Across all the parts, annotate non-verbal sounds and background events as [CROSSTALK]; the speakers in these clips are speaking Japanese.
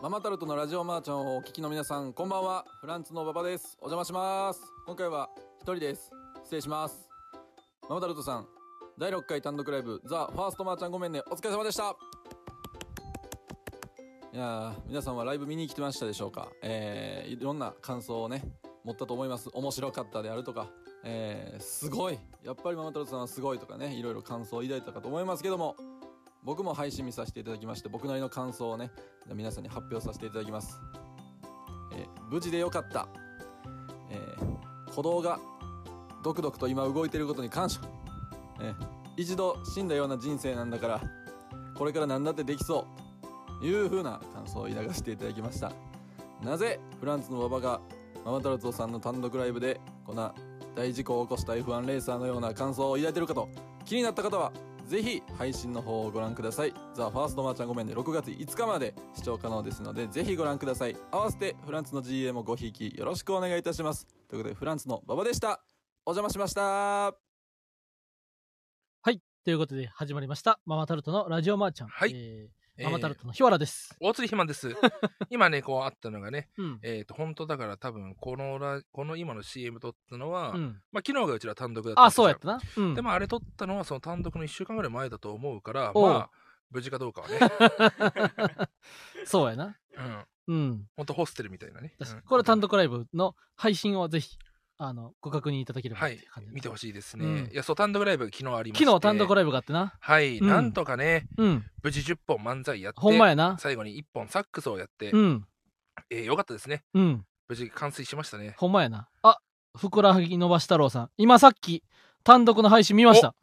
ママタルトのラジオマーちゃんをお聞きの皆さんこんばんは。フランツの馬場です。お邪魔します。今回は一人です。失礼します。ママタルトさん第6回単独ライブザ・ファーストマーちゃんごめんね。お疲れ様でした。いやー皆さんはライブ見に来てましたでしょうか？えー、いろんな感想をね持ったと思います。面白かったであるとか。えー、すごい。やっぱりママタルトさんはすごいとかねいろいろ感想を抱いたかと思いますけども。僕も配信見させていただきまして僕なりの感想をね皆さんに発表させていただきます、えー無事でよかった、えー鼓動がドクドクと今動いていることに感謝、えー一度死んだような人生なんだからこれから何だってできそう。という風な感想を抱かせていただきました。なぜフランスの馬場がママタルトさんの単独ライブでこんな大事故を起こした F1 レーサーのような感想を抱いているかと気になった方はぜひ配信の方をご覧ください。ザ・ファーストマーちゃんごめんね。6月5日まで視聴可能ですのでぜひご覧ください。合わせてフランスの GA もごひいきよろしくお願いいたします。ということでフランスの馬場でした。お邪魔しました。はい。ということで始まりました。ママタルトのラジオマーちゃん。はい。ええーーママタルトの日原です。大釣り肥満です。[LAUGHS] 今ね、こうあったのがね、うん。えっ、と、本当だから多分、このラ、この今の CM 撮ったのは、うん。まあ、昨日がうちら単独だったあ、そうやったな。な。うん。でも、あれ撮ったのは、その単独の1週間ぐらい前だと思うから、まあ、無事かどうかはね、[LAUGHS] そうやな。うん。うん。本当ホステルみたいなね。これ単独ライブの配信をぜひ、あの、ご確認いただければはい感じ、見てほしいですね。うんいや、そう、単独ライブ昨日ありまして。昨日単独イライブがあってな。ブはい、うんなんとかね、うん。無事10本漫才やって、ほんまやな。最後に1本サックスをやって、うん。えーよかったですね。うん。無事完遂しましたね。ほんまやな。あ、ふくらはぎ伸ばし太郎さん。今さっき単独の配信見ました。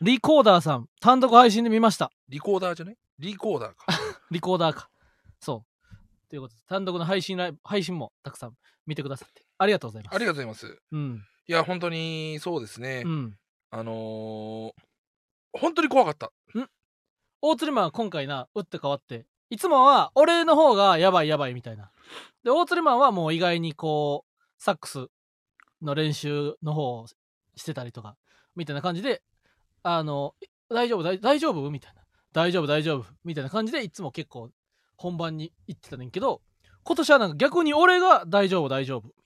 リコーダーさん、単独配信で見ました。リコーダーじゃねリコーダーか。[LAUGHS] リコーダーか。そう。ということで、単独の配信ライブ、配信もたくさん見てくださって、ありがとうございます。ありがとうございます。うん。いや、本当にそうですね。うん。あのー本当に怖かった。大釣りマンは今回な、打って変わって、いつもは俺の方がやばいやばいみたいな。で、大釣りマンはもう意外にこう、サックスの練習の方をしてたりとか、みたいな感じで、あの、大丈夫大大丈夫？みたいな。大丈夫大丈夫？みたいな感じでいつも結構本番に行ってたねんけど、今年はなんか逆に俺が大丈夫大丈夫みたいな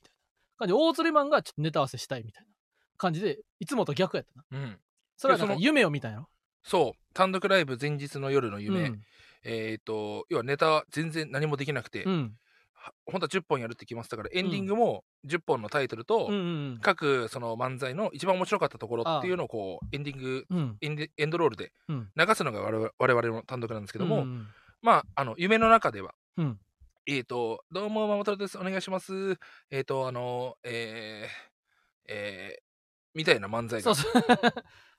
感じで、大釣りマンがちょっとネタ合わせしたいみたいな感じで、いつもと逆やったな。うん。それはなんかいやその夢を見たんやろそう。単独ライブ前日の夜の夢。うんえっ、と、要はネタ全然何もできなくて、うん。は本当は10本やるって決まってたから、エンディングも10本のタイトルと、各その漫才の一番面白かったところっていうのをこう、エンディング、うん。エンドロールで。流すのが我々我々の単独なんですけども、うんうんまあ、あの、夢の中では、うんえっ、と、どうも、ママタルトです。お願いします。えっ、と、あの、えー、えー、みたいな漫才がそうそう。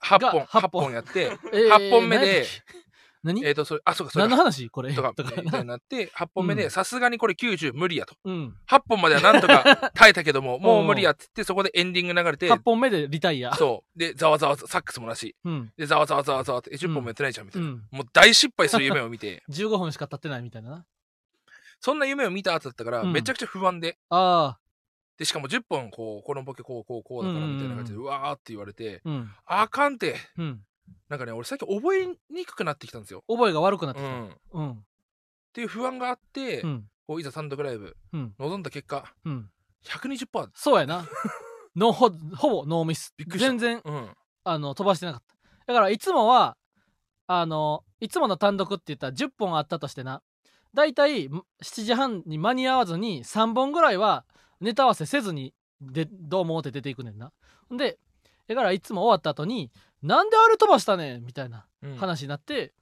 8が本、八8本本やって、[LAUGHS] えー8本目で、[LAUGHS] 何？えっ、と、それ、あ、そうか、それ何のか話？これ。とか、[LAUGHS] みたいになって、8本目で、うんさすがにこれ90無理やと。うん。8本まではなんとか耐えたけども、もう無理やっつって、そこでエンディング流れて、8本目でリタイア。そう。で、ざわざわ、サックスもなし。うん。で、ざわざわざわざわって、え10本もやってないじゃん、みたいな。うん。もう大失敗する夢を見て、15分しか経ってないみたいなな。そんな夢を見た後だったから、うんめちゃくちゃ不安で、ああ。で、しかも10本、こう、このボケこう、こう、こうだから、みたいな感じで、うわーって言われて、うん。あかんって。うん。なんかね、俺最近覚えにくくなってきたんですよ。覚えが悪くなってきた。うん。っうん。ていう不安があって、うん。こういざ単独ライブ、うん。だ結果、うん。120%。そうやな。[LAUGHS] のほ、ほぼノーミス。びっくりした全然、うん。あの、飛ばしてなかった。だから、いつもは、あの、いつもの単独って言ったら10本あったとしてな、だいたい7時半に間に合わずに3本ぐらいはネタ合わせせずにでどうもって出ていくねんな。で、だからいつも終わった後に、なんであれ飛ばしたねん？みたいなうん話になって、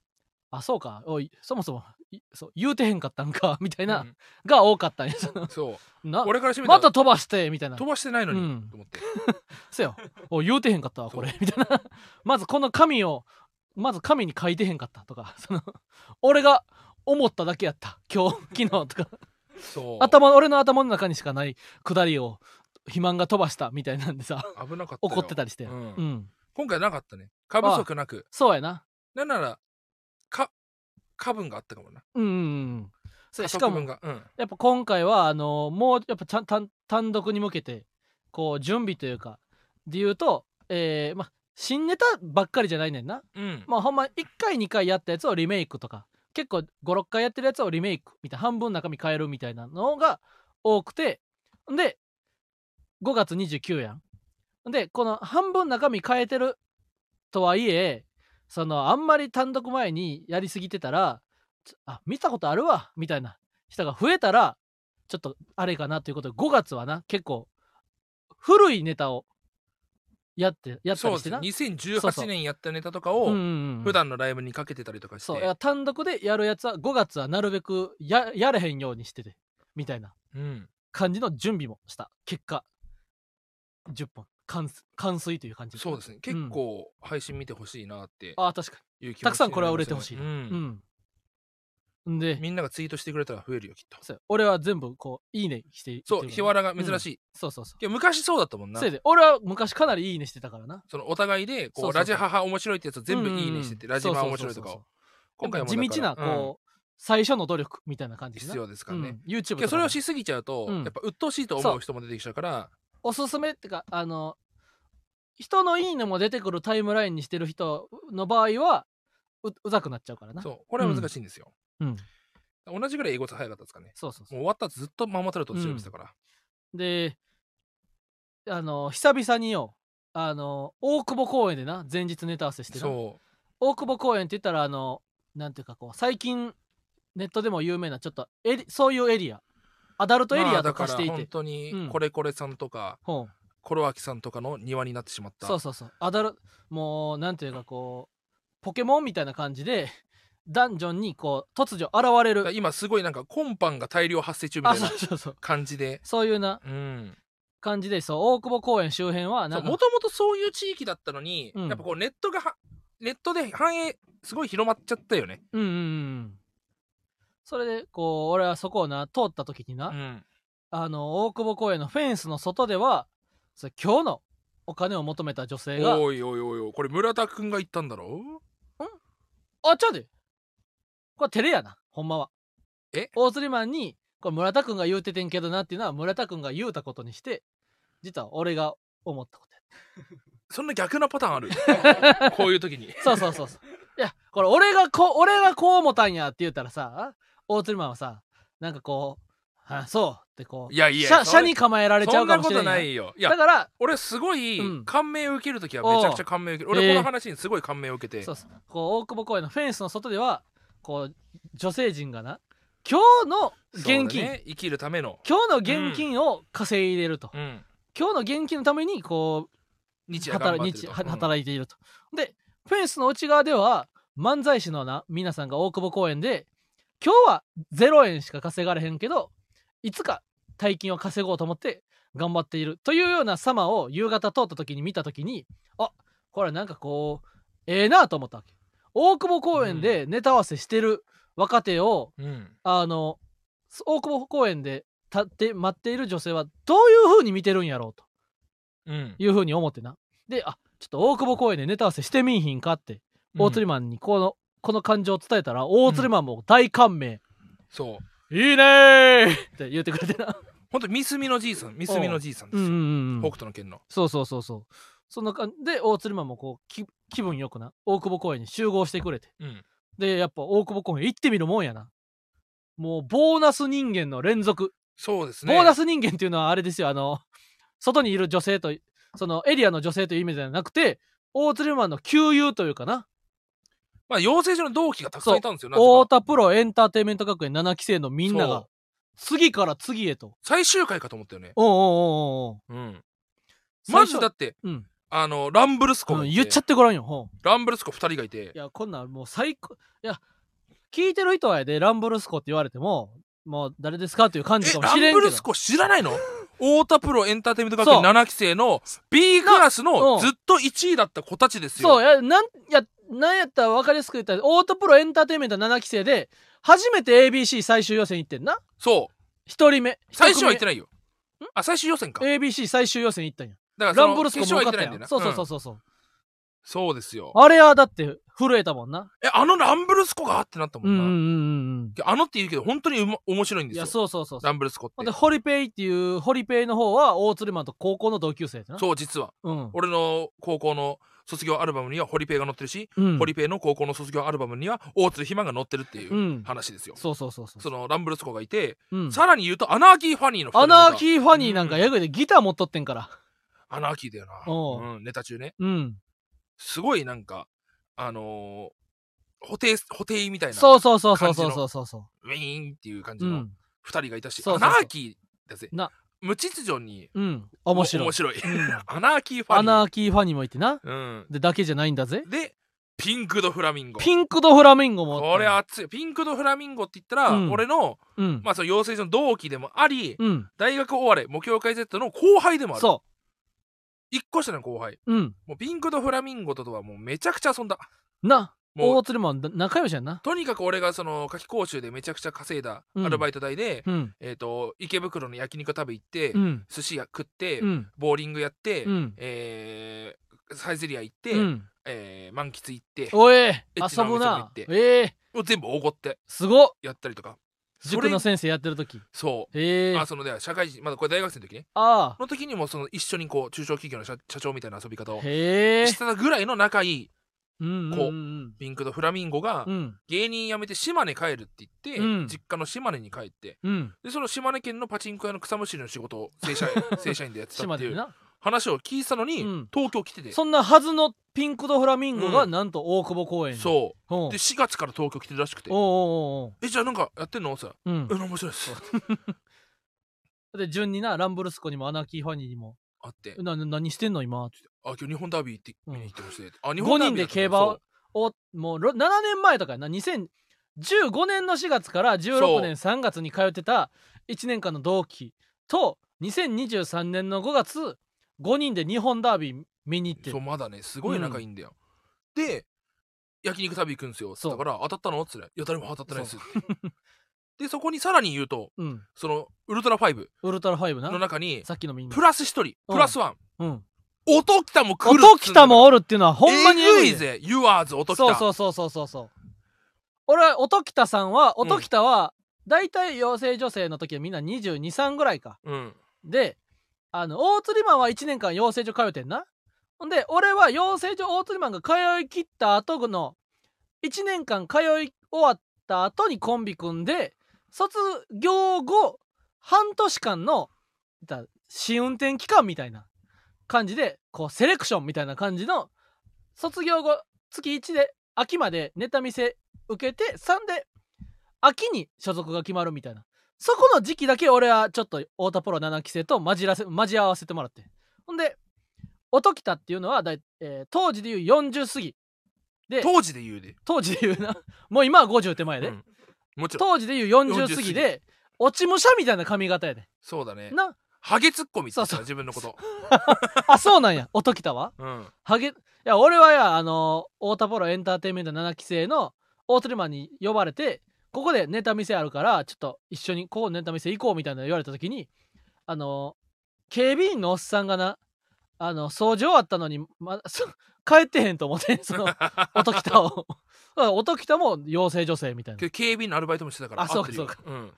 あ、そうか、おい、そもそも、いそう言うてへんかったんか、[LAUGHS] みたいな、うんが多かったんや。そう。な俺からしてみたら、また飛ばして、みたいな。飛ばしてないのに、うんと思って。[LAUGHS] せよ。お言うてへんかったわ、これ。みたいな。[LAUGHS] まずこの紙を、まず紙に書いてへんかったとか、その、俺が思っただけやった。今日、[LAUGHS] 昨日とか。そう。頭、俺の頭の中にしかないくだりを、肥満が飛ばしたみたいなんでさ、危なかったよ。怒ってたりして。ううんん。今回なかったね。過不足なく。そうやな。なんなら、か、過分があったかもな。うんうんうん。そう加しかも速分、が。うん。やっぱ今回は、あのもう、やっぱちゃん単単独に向けて、こう、準備というか、で言うと、えー、ま、新ネタばっかりじゃないねんな。うん。まあほんま1回2回やったやつをリメイクとか結構56回やってるやつをリメイクみたいな半分中身変えるみたいなのが多くてで5月29やん。でこの半分中身変えてるとはいえそのあんまり単独前にやりすぎてたらあ見たことあるわみたいな人が増えたらちょっとあれかなということで5月はな結構古いネタをやってやったそうです。りしてなそうそう。2018年やったネタとかをうんうんうん。普段のライブにかけてたりとかして、そう。単独でやるやつは5月はなるべくややれへんようにしててみたいな。うん、感じの準備もした。結果10本完完遂という感じ。そうですね。結構配信見てほしいなってああ確かいう気持ちたくさんこれは売れてほしいな。になりますよねにうんんで。みんながツイートしてくれたら増えるよきっと。そう。俺は全部こういいねしていそう日原が珍しい、そうそうそう。いや昔そうだったもんな。そうやで俺は昔かなりいいねしてたからな。そのお互いでこうそうそうそう。ラジハハ面白いってやつを全部いいねしてて、うんラジハ面白いとかをそうそうそう今回も地道なだからこう、最初の努力みたいな感じでな。必要ですからね、うん、YouTube とそれをしすぎちゃうと、うん。やっぱ鬱陶しいと思う人も出てきちゃうから。おすすめってかあの人のいいねも出てくるタイムラインにしてる人の場合はう。う。ざくなっちゃう。からなそう。これは難しいんですよ、うん。同じぐらい英語早かったですかね。そうそうそう。もう終わった後ずっとママタルト調べてたから、であの久々によあの大久保公園でな前日ネタ合わせしてな。そ大久保公園って言ったらあのなんていうかこう最近ネットでも有名なちょっとエリそういうエリア。アダルうトエリアとかしていて、本当にうん。これこれさんとか、ほう。コロアキさんとかの庭になってしまった。そうそうそう。アダルもうなんていうかこうポケモンみたいな感じでダンジョンにこう突如現れる。今すごいなんか今般が大量発生中みあたいな感じで。そういうなうん。感じでそう。大久保公園周辺はもともとそういう地域だったのに、うん。やっぱこうネットがはネットで反映すごい広まっちゃったよね。うんうんうん。それでこう俺はそこをな通った時にな、うん。あの大久保公園のフェンスの外ではそれ今日のお金を求めた女性が。おいおいおいおいこれ村田くんが言ったんだろ？あちゃうでこれ照れやなほんまは。え？大釣りマンにこれ村田君が言うててんけどなっていうのは村田君が言うたことにして実は俺が思ったこと [LAUGHS] そんな逆なパターンある？[LAUGHS] こういう時に。やそうそうそうそう。いやこれ俺がこう俺がこう思ったんやって言ったらさ大釣りマンはさなんかこう「あそう」ってこういやいや車それ車に構えられちゃうんかもしれんやん。ないよ。だから俺すごいうん。感銘を受ける時はめちゃくちゃ感銘を受ける。俺この話にすごい感銘を受けて。そうそう。こう大久保公園のフェンスの外ではこう女性陣がな今日の現金、ね。生きるための。今日の現金を稼いでると、うん。今日の現金のためにこう日働日働いていると。でフェンスの内側では漫才師のな皆さんが大久保公園で今日は0円しか稼がれへんけどいつか大金を稼ごうと思って頑張っているというような様を夕方通った時に見た時にあこれなんかこうええなと思ったわけ。大久保公園でネタ合わせしてる若手を、うんあの大久保公園で立って待っている女性はどういう風に見てるんやろうと。うんいうふうに思ってな。で、あちょっと大久保公園でネタ合わせしてみんひんかって、大釣りマンにこのこの感情を伝えたら、大釣りマンも大感銘。そういいねーって言ってくれてな。本当ミスミのじいさんミスミのじいさんですようんうんうん北。斗の拳のそうそうそうそう。そんな感じで、大釣りマンもこうき気分よくな、大久保公園に集合してくれて。うん。で、やっぱ大久保公園行ってみるもんやな。もうボーナス人間の連続。そうですね。ボーナス人間っていうのはあれですよ、あの、外にいる女性と、そのエリアの女性という意味ではなくて、大釣りマンの旧友というかな。まあ養成所の同期がたくさんいたんですよ太か。田プロエンターテインメント学園7期生のみんなが次から次へと。最終回かと思ったよね。おうおうおうおううん。まずだってうん、あのランブルスコうんがいて言っちゃってごらんよ。ランブルスコ2人がいていや、こんなんもう最高。いや、聞いてる人はやで、ランブルスコって言われても、もう誰ですかという感じかもしれんけど。ンブルスコ知らないの？太田プロエンターテインメント学園そう7期生の B クラスうのんずっと1位だった子たちですよそう、や、なん、や、なんやったら分かりやすく言ったら、オートプロエンターテインメント7期生で、初めて ABC 最終予選行ってんな。そう一人目。最終は行ってなないよあ最終予選か ABC 最終予選行ったんや。だからランブルスコ決も受かったよなそうそうそううんそう。そう。ですよ。あれはだって震えたもんな。えあのランブルスコがってなったもな、うんんうんうんいやあのって言うけど本当にうま面白いんですよ。そうそうそうそう。ランブルスコって。で、ホリペイっていう、ホリペイの方は大鶴マンと高校の同級生。そう実は。うん。俺の高校の卒業アルバムにはホリペイが載ってるし、うん。ホリペイの高校の卒業アルバムには大津ひまが載ってるっていううん。話ですよ、そうそうそうそう。そのランブルスコがいて、うん。さらに言うとアナーキーファニーのアが。ナーキーファニーなんかヤグでギター持っとってんからアナーキーだよな、うん、ネタ中ね。うん。すごいなんかあのー、布袋布袋みたいなそうそうそうそうそうそうそう。そウィーンっていう感じのううん。二人がいたし、そうそうそう。アナーキーだぜ。な。無秩序にうん。面白い。面白い。うん。[LAUGHS] アナーキーファニー。アナーキーファニーもいてな。うん、でだけじゃないんだぜ。でピンクドフラミンゴ。ピンクドフラミンゴもこれ熱い。ピンクドフラミンゴって言ったら、うん。俺の、うん。まあ、その養成所の同期でもあり、うん。大学終われ目標会 Z の後輩でもある。そ一個下の後輩。ううん。もうピンクドフラミンゴとはもうめちゃくちゃ遊んだ。な。もう大鶴マンだ仲良しやんな。とにかく俺がその夏季講習でめちゃくちゃ稼いだうん。アルバイト代で、うん。えっ、と池袋の焼肉食べ行って、うん。寿司屋食って、うん。ボーリングやって、うん。えーサイゼリア行って、うん。えー満喫行っておいチな遊ぶな。ええもう全部おごって。すごっ。やったりとか。そ塾れの先生やってる時。そう、ええ。あそので社会人まだこれ大学生の時ね。ああ。の時にもその一緒にこう中小企業の社社長みたいな遊び方をしてたぐらいの仲いいうんうんピンクとフラミンゴがうん。芸人辞めて島根帰るって言って、うん。実家の島根に帰ってうん。でその島根県のパチンコ屋の草むしりの仕事を正社員 [LAUGHS] 正社員でやってたっていう話を聞いてたのに、うん。東京来てて。そんなはずのピンクドフラミンゴがうん。なんと大久保公園に。そう。う。んで4月から東京来てるらしくて。おうおうおうえじゃあなんかやってんの？さおううん。え面白いです。[LAUGHS] で順になランブルスコにもアナーキーファニーにも。あって「なな何してんの？今」って。あ今日日本ダービー行ってうん見に行ってまして、あ日5本ダービーだった人で競馬をおもうろ7年前とかやな。2015年の4月から16年3月に通ってた1年間の同期と2023年の5月5人で日本ダービー見に行って。そうまだねすごい仲いいんだよ、で焼肉食べ行くんですよ。っつったから当たったの？っつって「いや誰も当たってない [LAUGHS] です」でそこにさらに言うとうん。そのウルトラ5ウルトラ5のな？中にさっきのみんな。プラス1人プラスワン。うん。音きたも来る音もおるっていうのはほんまにえぐいぜ。ユアーズ音きた。そうそうそうそうそうそう。俺は音喜多さんは音喜多は大体養成女性の時はみんな223ぐらいか。うん。であの大釣りマンは1年間養成所通ってんな。ほんで俺は養成所大釣りマンが通い切った後の1年間通い終わった後にコンビ組んで卒業後半年間の試運転期間みたいな感じでこうセレクションみたいな感じの卒業後月1で秋までネタ見せ受けて3で秋に所属が決まるみたいな。そこの時期だけ俺はちょっと太田プロ7期生と混じらせ交じ合わせてもらって。ほんで音喜多っていうのはだい、えー当時でいう40過ぎ。で当時で言うで、当時でいうな。[LAUGHS] もう今は50手前で、うん。もちろん。当時でいう40過ぎで落ち武者みたいな髪型やで。そうだね。な。ハゲツッコミって言ってたそうそう。自分のこと。[LAUGHS] あそうなんや。音喜多は？うん。ハゲいや俺はやあの太田プロエンターテインメント7期生の大鶴マンに呼ばれてここでネタ見せあるからちょっと一緒にここネタ見せ行こうみたいなの言われた時にあの警備員のおっさんがなあの掃除終わったのに、ま、そ帰ってへんと思ってその音喜多を。[LAUGHS] 音喜多も養成女性みたいな。警備員のアルバイトもしてたからあそうかそううん。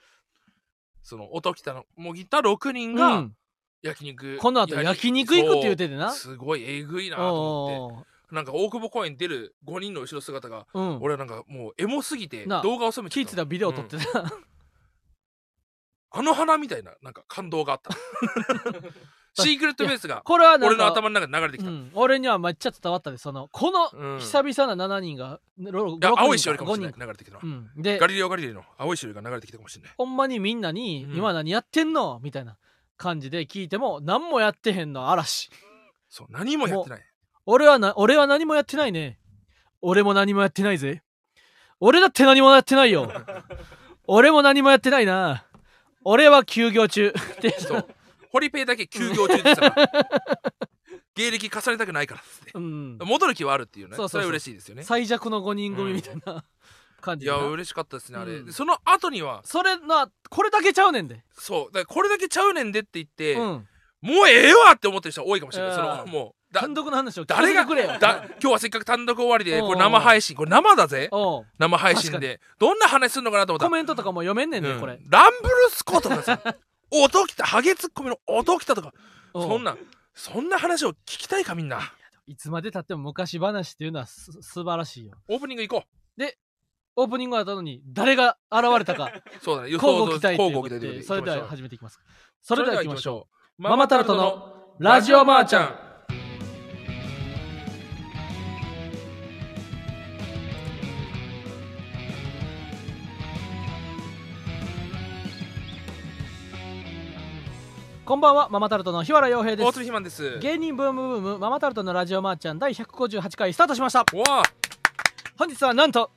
その音きたのもぎった6人うがん、焼肉この後焼肉行くって言っててな。すごいえぐいなと思ってなんか大久保公園出る5人の後ろ姿がうん。俺はなんかもうエモすぎてな動画を収め気ぃついたらビデオ撮ってた、あの花みたいななんか感動があった。[LAUGHS] シークレットベースがこれは俺の頭の中で流れてきた、うん、俺にはめっちゃ伝わったでそのこのうん。久々な7人が、ろいや6人青いしおりかもしれ5人ない流れてきたうん、でガリレオ・ガリレイの青いしおりが流れてきたかもしれない。ほんまにみんなに「うん。今何やってんの?」みたいな感じで聞いても何もやってへんの嵐。そう何もやってない俺はな俺は何もやってないね。俺も何もやってないぜ。俺だって何もやってないよ。俺も何もやってないな。俺は休業中。ってそう。ホリペイだけ休業中って言ってたから芸歴重ねたくないからっつって。うん、戻る気はあるっていうね。そうそうそう。れは嬉しいですよね。最弱の5人組みたいな感いじでな、や嬉しかったですねあれ、うん。でその後にはそれなこれだけちゃうねんで、そう。だこれだけちゃうねんでって言って、うん、もうええわって思ってる人多いかもしれない。そのも単独の話を誰がくれよ。だ今日はせっかく単独終わりでこれ生配信。これ生だぜ。生配信で。どんな話するのかなと思った。らコメントとかも読めんねんね、うん。これ。ランブルスコとかさ。[LAUGHS] 音きたハゲツッコミの音きたとか。そんなそんな話を聞きたいかみんな。いつまでたっても昔話っていうのはす素晴らしいよ。オープニング行こオープニングがあったのに誰が現れたかう [LAUGHS] そうだね。予想期待ということででそれでは始めていきます。それでは行きましょう。う。ママタルトのラジオマーちゃんこんばんはママタルトの日原洋平で大す。鶴ひまんです。芸人ブームブームママタルトのラジオマーちゃん第158回スタートしました。本日はなんと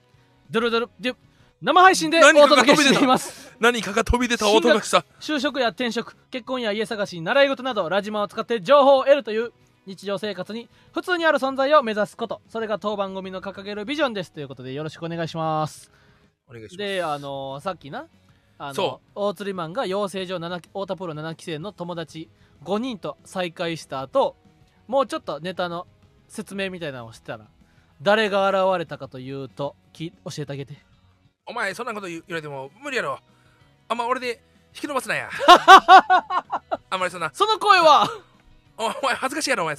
ドルドルデュ生配信でお何かが届けして飛び出た。います何かが飛び出た。音がした。就職や転職結婚や家探し習い事などラジマを使って情報を得るという日常生活に普通にある存在を目指すこと。それが当番組の掲げるビジョンです。ということでよろしくお願いします。お願いします。であのーさっきなあのそ大釣りマンが養成所7太田プロ7期生の友達5人と再会した後もうちょっとネタの説明みたいなのをしてたら誰が現れたかというとき教えてあげて。お前そんなこと言われても無理やろ。あんま俺で引き伸ばすなや。[LAUGHS] あんまりそんな。その声は？お前恥ずかしいやろお前。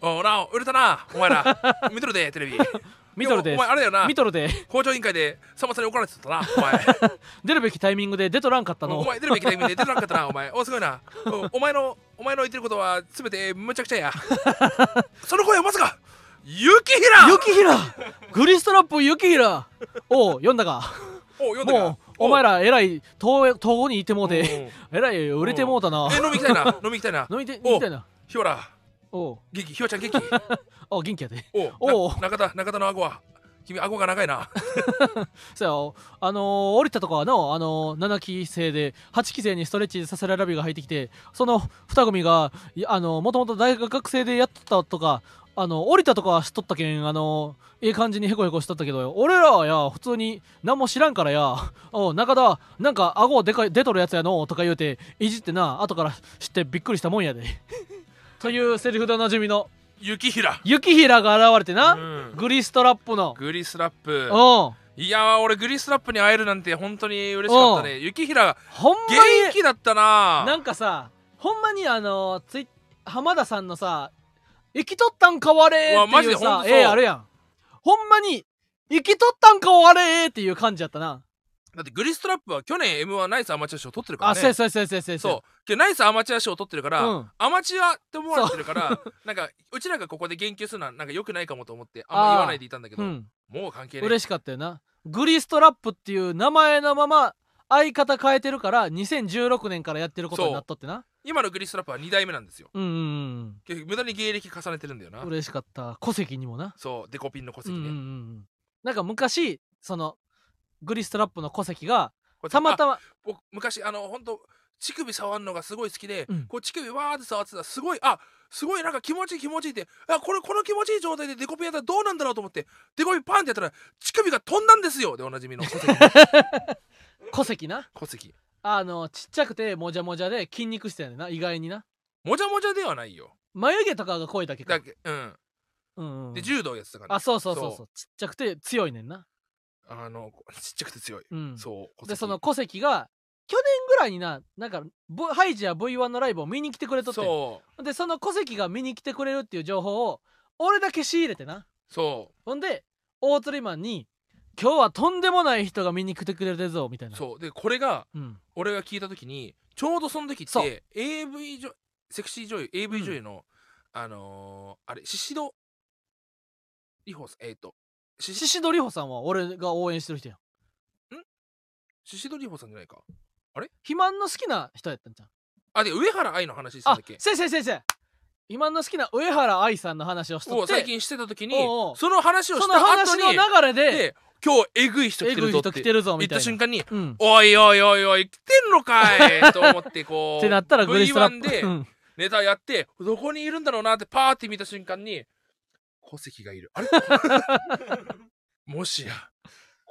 おなお売れたなお前ら。見とるでテレビ [LAUGHS] 見とるでお前あれだよな。見とるで。校長委員会でさんまさんに怒られてたなお前。[LAUGHS] 出るべきタイミングで出とらんかったの。お前出るべきタイミングで出てなかったなお前。おすごいな。おお前のお前の言ってることは全てむちゃくちゃや。[LAUGHS] その声はまさか雪平。雪平。グリストラップ雪平。おう読んだか。お読んだか。お前ららえらい東東郷にいてもうて。えらい売れてもうたな。え飲み行きたいな飲み行きたいな。飲みてみたいな。ひわらおう。元気？ひわちゃん元気？[LAUGHS] お元気やで。おうお中田中田の顎は？君顎が長いな。[LAUGHS] そうやよあのー降りたとこはの、あのー7期生で8期生にストレッチさせられラビが入ってきてその2組がいあのもともと大学生でやってたとかあの降りたとこは知っとったけんあのええ感じにヘコヘコしとったけど俺らはや普通に何も知らんからやお中田なんか顎でかい出とるやつやの？とか言うていじってな後から知ってびっくりしたもんやでというセリフでおなじみの雪平。雪平が現れてな、うん。グリストラップの。グリスラップ。うん。いやー俺グリスラップに会えるなんて本当に嬉しかったね。雪平ほんまに元気だったな。なんかさほんまにあのツイ浜田さんのさ生きとったんかわれうわーっていうさマジでほんとそう。絵あるやん。ほんまに生きとったんかわれーっていう感じやったな、だってグリストラップは去年 m 1ナイスアマチュア賞取ってるからね。あそうやそうやそうやそうやそう。やそう。ナイスアマチュア賞取ってるから、うん。アマチュアって思われてるからなんかうちらがここで言及するのはなんか良くないかもと思ってあんま言わないでいたんだけど、うん。もう関係ない嬉しかったよな。グリストラップっていう名前のまま相方変えてるから2016年からやってることになっとってな。今のグリストラップは2代目なんですよ。うんうん結局無駄に芸歴重ねてるんだよな。うん嬉しかった。戸籍にもな。そう。デコピンの戸籍ね、うんうんうんうん。なんか昔そのグリストラップの戸籍がたまたまあ僕昔あの本当乳首触るのがすごい好きで、うん。こう乳首わーって触ってたらすごいあすごいなんか気持ちいい気持ちいいってあこれこの気持ちいい状態でデコピンやったらどうなんだろうと思ってデコピンパンってやったら乳首が飛んだんですよ。でおなじみの戸籍 [LAUGHS] 戸籍な？戸籍。あのちっちゃくてもじゃもじゃで筋肉質やねんな。意外にな。もじゃもじゃではないよ。眉毛とかが濃いだけか。だけうんうんうん。で柔道やってたから、あそうそうそうそう。そう。ちっちゃくて強いねんなあのちっちゃくて強い、うん。そうでその戸籍が去年ぐらいにななんかハイジや V1 のライブを見に来てくれとって。そう。でその戸籍が見に来てくれるっていう情報を俺だけ仕入れてな。そほんで大釣りマンに「今日はとんでもない人が見に来てくれるぞ」みたいうな。そう。でこれがうん。俺が聞いた時にちょうどその時って AV 女セクシー女優 AV 女優の、あのー、あれ宍戸里穂さんえっ、ー、とし宍戸里穂さんは俺が応援してる人やん。宍戸里穂さんじゃないか？肥満の好きな人やったんじゃんあで上原愛の話してたんあだっけ先生先生今の好きな上原愛さんの話をしとって。を最近してた時におうおう。その話をしそのた後話のに流れでで今日えぐい人え来てるぞってぐい人来てるぞ言ったみいな。た瞬間にうん。おいおいおいおい来てんのかいと思ってこう [LAUGHS] ってなったらグリストラッ V1 プでうん。ネタやってどこにいるんだろうなってパーって見た瞬間に戸籍がいる。あれ？[LAUGHS] もしや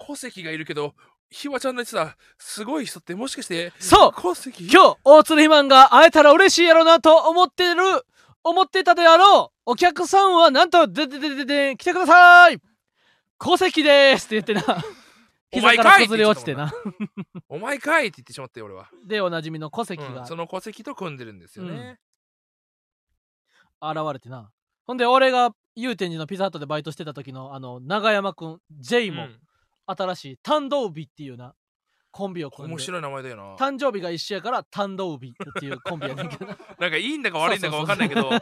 戸籍がいるけどひわちゃんの言ってたすごい人ってもしかしてそう！戸籍？今日大鶴ひまんが会えたら嬉しいやろなと思ってる思ってたであろうお客さんはなんとででででで来てください！戸籍ですって言ってな。[LAUGHS] 膝から崩れ落ちてな。[LAUGHS] お前かいって言ってしまったよ俺は、でおなじみの戸籍が。うんその戸籍と組んでるんですよね、現れてなほんで俺が祐天寺のピザハットでバイトしてた時のあの長山くん J もうん。新しい誕生日っていうなコンビを組んで。面白い名前だよな。誕生日が一緒やから誕生日っていうコンビやねんけど。な、[LAUGHS] なんかいいんだか悪いんだか分かんないけど [LAUGHS] なん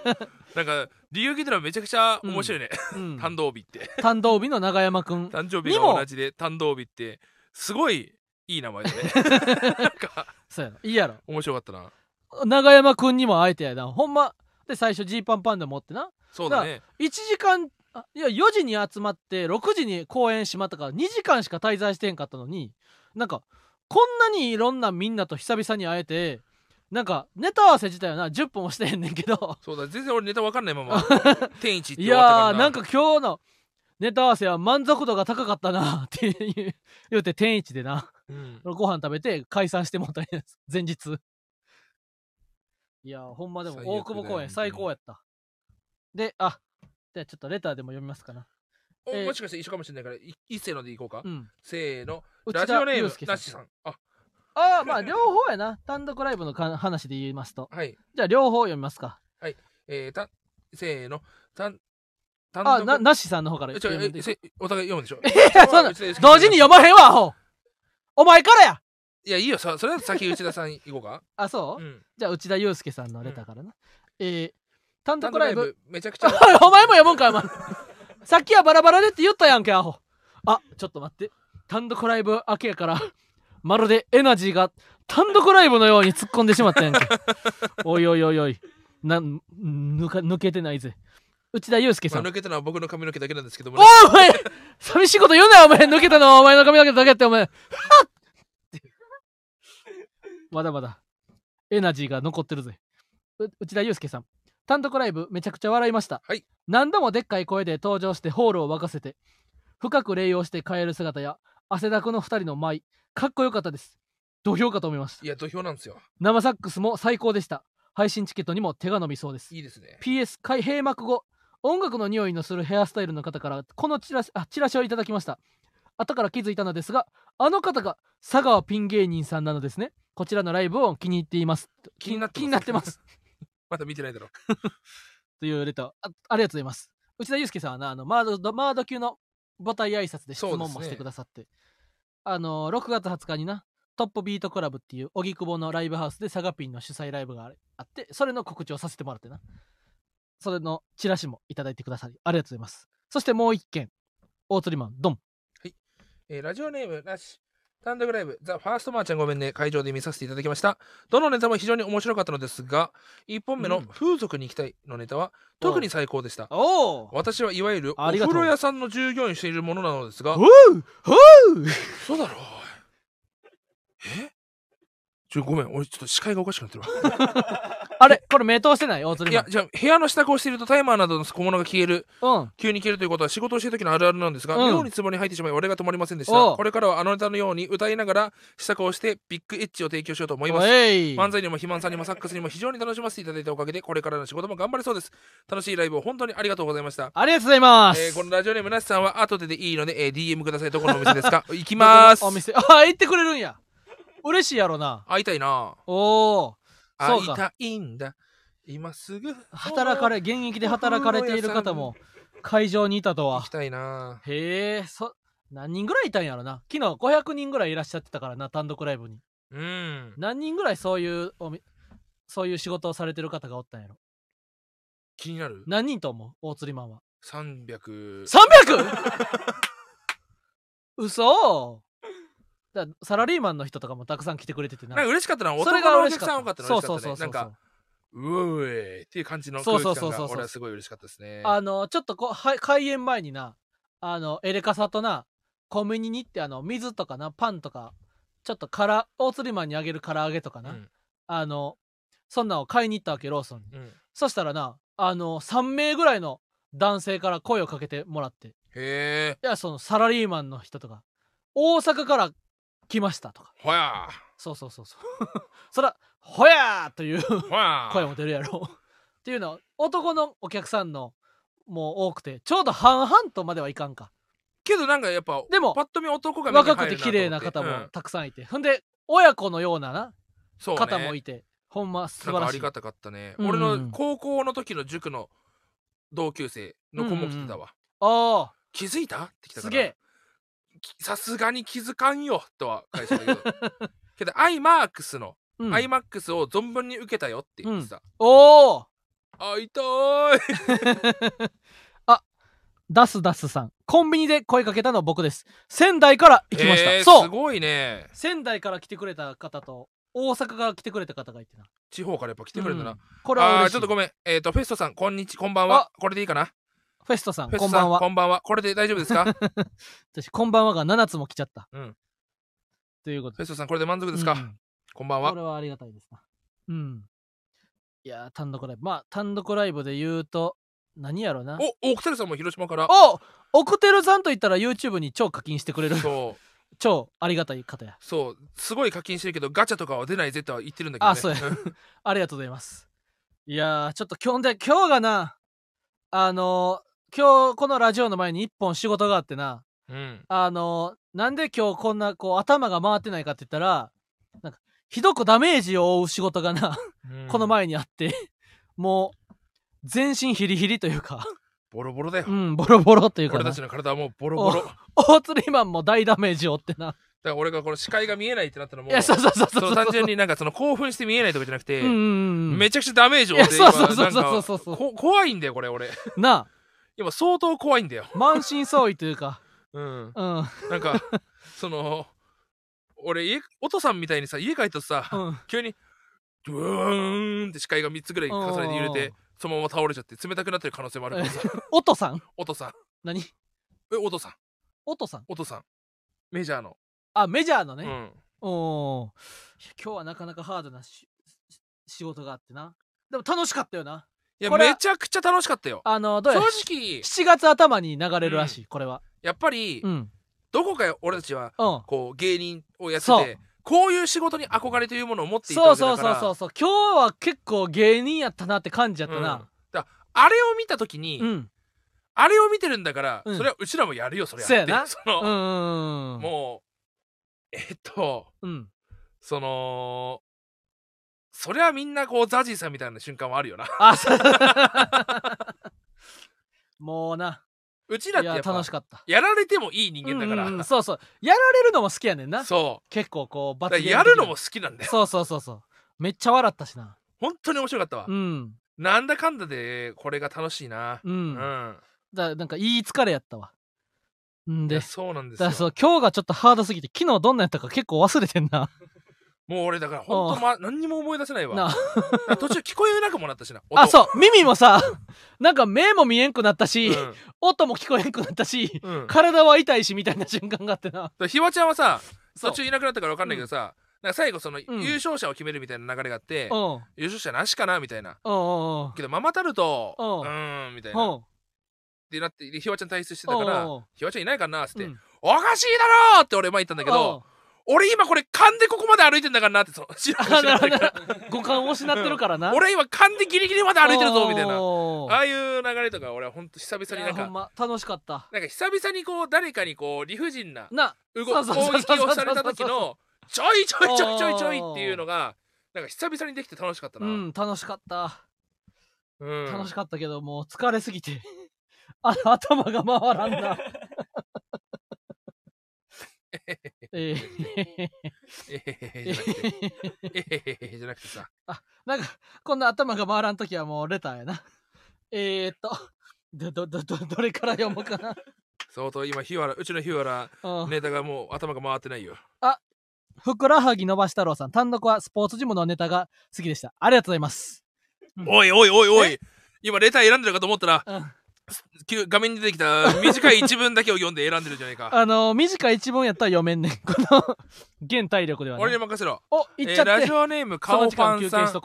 か理由聞いたらめちゃくちゃ面白いね、うん、誕生日って。誕生日の長山くん。誕生日が同じで誕生日ってすごいいい名前だね。[LAUGHS] なんか。そうやな。いいやろ。面白かったな。長山くんにも会えてやな。ほんま。で最初ジーパンパンダ持ってなそうだね。1時間あいや4時に集まって6時に公演閉まったから2時間しか滞在してへんかったのになんかこんなにいろんなみんなと久々に会えてなんかネタ合わせ自体はな10分もしてへんねんけど。そうだ全然俺ネタ分かんないまま [LAUGHS] 天一っていやーなんか今日のネタ合わせは満足度が高かったなって言うて天一でな。うん。ご飯食べて解散してもうたんや前日。いやーほんまでも大久保公園最高やったであじゃあちょっとレターでも読みますかな。えーおもしかして一緒かもしれないからい一斉のでいこうか、うん。せーの。ラジオネームなしさん。あ。ああまあ [LAUGHS] 両方やな。単独ライブのか話で言いますと。はい。じゃあ両方読みますか。えー、たせーの。たん単あ独ななしさんの方からえちょ読んでえせお互い読むでしょ？[LAUGHS] いやそんな同時に読まへんわアホ。お前からや。いやいいよ。そそれだと先内田さん行こうか。[LAUGHS] あそう、うん。じゃあ内田祐介さんのレターからな、えー、単独ライブ。めちゃくちゃ。[LAUGHS] お前も読むんかお前。[LAUGHS] さっきはバラバラでって言ったやんけアホ。あちょっと待って。単独ライブ明けやからまるでエナジーが単独ライブのように突っ込んでしまったやんけ。[LAUGHS] おいおいおいおい。なん抜か抜けてないぜ。内田祐介まあ、さん、抜けたのは僕の髪の毛だけなんですけどもおいお前寂しいこと言うなよお前。抜けたのはお前の髪の毛だけってお前。はっまだまだエナジーが残ってるぜ。う内田祐介さん単独ライブめちゃくちゃ笑いました、はい。何度もでっかい声で登場してホールを沸かせて深く礼をして帰る姿や汗だくの2人の舞かっこよかったです。土俵かと思いますいや土俵なんですよ。生サックスも最高でした。配信チケットにも手が伸びそうです。いいですね。PS 開閉幕後音楽の匂いのするヘアスタイルの方からこのチラシあチラシをいただきました。後から気づいたのですがあの方が佐川ピン芸人さんなのですね。こちらのライブを気に入っています。気になってますまだ見てないだろ [LAUGHS] というレターあありがとうございます。内田祐介さんはなあのマードマード級の母体挨拶で質問もしてくださって、あの6月20日になトップビートクラブっていう荻窪のライブハウスで佐賀ピンの主催ライブがあってそれの告知をさせてもらってな。それのチラシもいただいてくださりありがとうございます。そしてもう一件。大釣りマンドン。えーラジオネームなし単独ライブ、ザ・ファーストマーちゃんごめんね、会場で見させていただきました。どのネタも非常に面白かったのですが、1本目のうん。風俗に行きたいのネタは、特に最高でした。おお私はいわゆるお風呂屋さんの従業員をしているものなのですが、う。そう。だろえ？ちょ、ごめん、俺ちょっと視界がおかしくなってるわ。あれこれ目通してない？大釣いやじゃあ部屋の支度をしているとタイマーなどの小物が消える、うん。急に消えるということは仕事をしている時のあるあるなんですが、うん。妙に壺に入ってしまい俺が止まりませんでしおう。た。これからはあのネタのように歌いながら支度をしてビッグエッジを提供しようと思います。えい。漫才にも肥満さんにもサックスにも非常に楽しませていただいたおかげでこれからの仕事も頑張れそうです。楽しいライブを本当にありがとうございました、ありがとうございます、えーこのラジオネームなしさんは後ででいいので、えー DM ください。どこのお店ですか？行きます。お店。あ行ってくれるんや。嬉しいやろな。会いたいな。おお会いたいんだ。今すぐ働かれ現役で働かれている方も会場にいたとは。行きたいな。へえそ何人ぐらいいたんやろな。昨日500人ぐらいいらっしゃってたからな単独ライブに。うん。何人ぐらいそういうおみそういう仕事をされてる方がおったんやろ。気になる？何人と思う？大釣りマンは。300 300! [LAUGHS] 嘘だサラリーマンの人とかもたくさん来てくれててな。なんか嬉しかったなそれ男のおが嬉しかった。客さん多かったなそう嬉しかったそうそうそうねなんかうおーいっていう感じのそう空気感そうそうそう。が俺はすごい嬉しかったですね。あのちょっとこうは開演前になあのエレカサとなコンビニに行ってあの水とかなパンとかちょっとから大釣りマンにあげる唐揚げとかな、うん。あのそんなんを買いに行ったわけローソンに。うん。そしたらなあの3名ぐらいの男性から声をかけてもらって。いへえやそのサラリーマンの人とか大阪から来ましたとか。ほやそうそうそうそう。[LAUGHS] そらほやーというーほやー。[LAUGHS] 声も出るやろ。っていうのは男のお客さんのもう多くてちょうど半々とまではいかんか。けどなんかやっぱでもパッと見男が若くて綺麗な方もたくさんいて、ほんで親子のようななうんそうね。方もいて、ほんま素晴らしい。ありがたかったね、うん俺の高校の時の塾の同級生の子も来てたわ、あ気づいた？って来たから。あすげえ。きさすがに気づかんよとは返したけどけど iMAX の、うん。iMAX を存分に受けたよって言ってた、おお [LAUGHS] あ痛いあダスダスさん。コンビニで声かけたの僕です。仙台から行きました、えーそう。すごいね。仙台から来てくれた方と大阪から来てくれた方がいてな。地方からやっぱ来てくれるんだな、うん。これはあ嬉しい。ーちょっとごめん。えっ、とフェストさんこんにちこんばんは。これでいいかな？フェストさんこんばんは。こんばんは。これで大丈夫ですか？フ [LAUGHS] 私こんばんはが7つも来ちゃった、うん。ということで。ェストさんこれで満足ですか、うん。こんばんは。これはありがたいですな。うん。いやー単独ライブ。まあ単独ライブで言うと何やろな。お奥寺さんも広島から。おオクテルさんと言ったら YouTube に超課金してくれる。そう。[LAUGHS] 超ありがたい方や。そう。すごい課金してるけどガチャとかは出ないぜとは言ってるんだけど、ね、あそうや。[LAUGHS] ありがとうございます。いやーちょっと今日で今日がなあのー今日このラジオの前に一本仕事があってな。うん。あのーなんで今日こんなこう頭が回ってないかって言ったらなんかひどくダメージを負う仕事がな、うん。この前にあってもう全身ヒリヒリというか。ボロボロだよ、うんボロボロというかな。俺たちの体はもうボロボロ。だか大釣りマンも大ダメージを負ってな。ら俺がこの視界が見えないってなったのもいやそうそうそうそう単純になんかその興奮して見えないとかじゃなくて、うんうんうんめちゃくちゃダメージを負ってそうそうそうそうそうそうこ怖いんだよこれ俺。な今相当怖いんだよ。あ満身創痍というか。うん。うん。なんかその俺家お父さんみたいにさ家帰ったとさ、うん。急にドゥーンって視界が3つぐらい重ねて揺れてそのまま倒れちゃって冷たくなってる可能性もあるからさ。[LAUGHS] おとさん？お父さん。何？えお父さん。おとさん？お父さん。メジャーの、あメジャーのね、うん。おー。いや今日はなかなかハードな仕事があってな。でも楽しかったよないやこれはめちゃくちゃ楽しかったよ。あのどうや正直7月頭に流れるらしい、これは。やっぱり、うん。どこか俺たちはうん。こう芸人をやってそう。てこういう仕事に憧れというものを持っていたそうそうわけだから。そうそうそう今日は結構芸人やったなって感じやったうん。なだあれを見た時に、うん。あれを見てるんだから、うん。それはうちらもやるよそれそうやな。そうんの、うんうん。もうえっとうん。そのそりゃみんなこうザジーさんみたいな瞬間はあるよな。あそう。[LAUGHS] もうな。うちらってやっぱ楽しかった。やられてもいい人間だから、うんうんそうそう。やられるのも好きやねんな。そ結構こううだから罰ゲーム的な。やるのも好きなんだよ。そうそうそうそう。めっちゃ笑ったしな。本当に面白かったわ、うん。なんだかんだでこれが楽しいな。ううん。ん、だなんかいい疲れやったわ。んで。そうなんですよ。だそう今日がちょっとハードすぎて昨日どんなやったか結構忘れてんなもう俺だから本当、ま、何にも思い出せないわ。途中聞こえなくもなったしな [LAUGHS] あそう。耳もさなんか目も見えんくなったし、う音も聞こえんくなったしん、うん、体は痛いしみたいな瞬間があってな。ら [LAUGHS] ひわちゃんはさ途中いなくなったから分かんないけどさ、なんか最後そのん。優勝者を決めるみたいな流れがあって、うん。うん優勝者なしかなみたいな。けどママタルトううんみたいな。うん。ってなってでひわちゃん退出してたからひわちゃんいないかなっつって、うん。おかしいだろーって俺前言ったんだけど俺今これ勘でここまで歩いてんだからなってその [LAUGHS] 知らあなるほどないから五感を失ってるからな。[LAUGHS] 俺今勘でギリギリまで歩いてるぞみたいな。ああいう流れとか俺はほんと久々になんかま楽しかった。なんか久々にこう誰かにこう理不尽なな動そうそうそう攻撃をされた時の [LAUGHS] ちょいちょいちょいちょいちょいっていうのがなんか久々にできて楽しかったな、うん楽しかった。うん。楽しかったけどもう疲れすぎて。あ頭が回らんな [LAUGHS] えーえへへへじゃなくて。えへへへじゃなくてさ。なんかこんな頭が回らん時はもうレターやな。[LAUGHS] えー、っとどどどどどれから読もうかな、[LAUGHS] 相当今ヒワラうちのヒワラうん。ネタがもう頭が回ってないよ。ふくらはぎ伸ばしたろうさん。単独はスポーツジムのネタが好きでした。ありがとうございます、うん。おいおいおいおい。今レター選んでるかと思ったらうん、急画面に出てきた短い一文だけを読んで選んでるじゃないか。[LAUGHS] あの短い一文やったら読めんねん。[LAUGHS] この現体力では俺にね任せろ。おえ行っちゃって、ーラジオネームそカオの時間休パンさん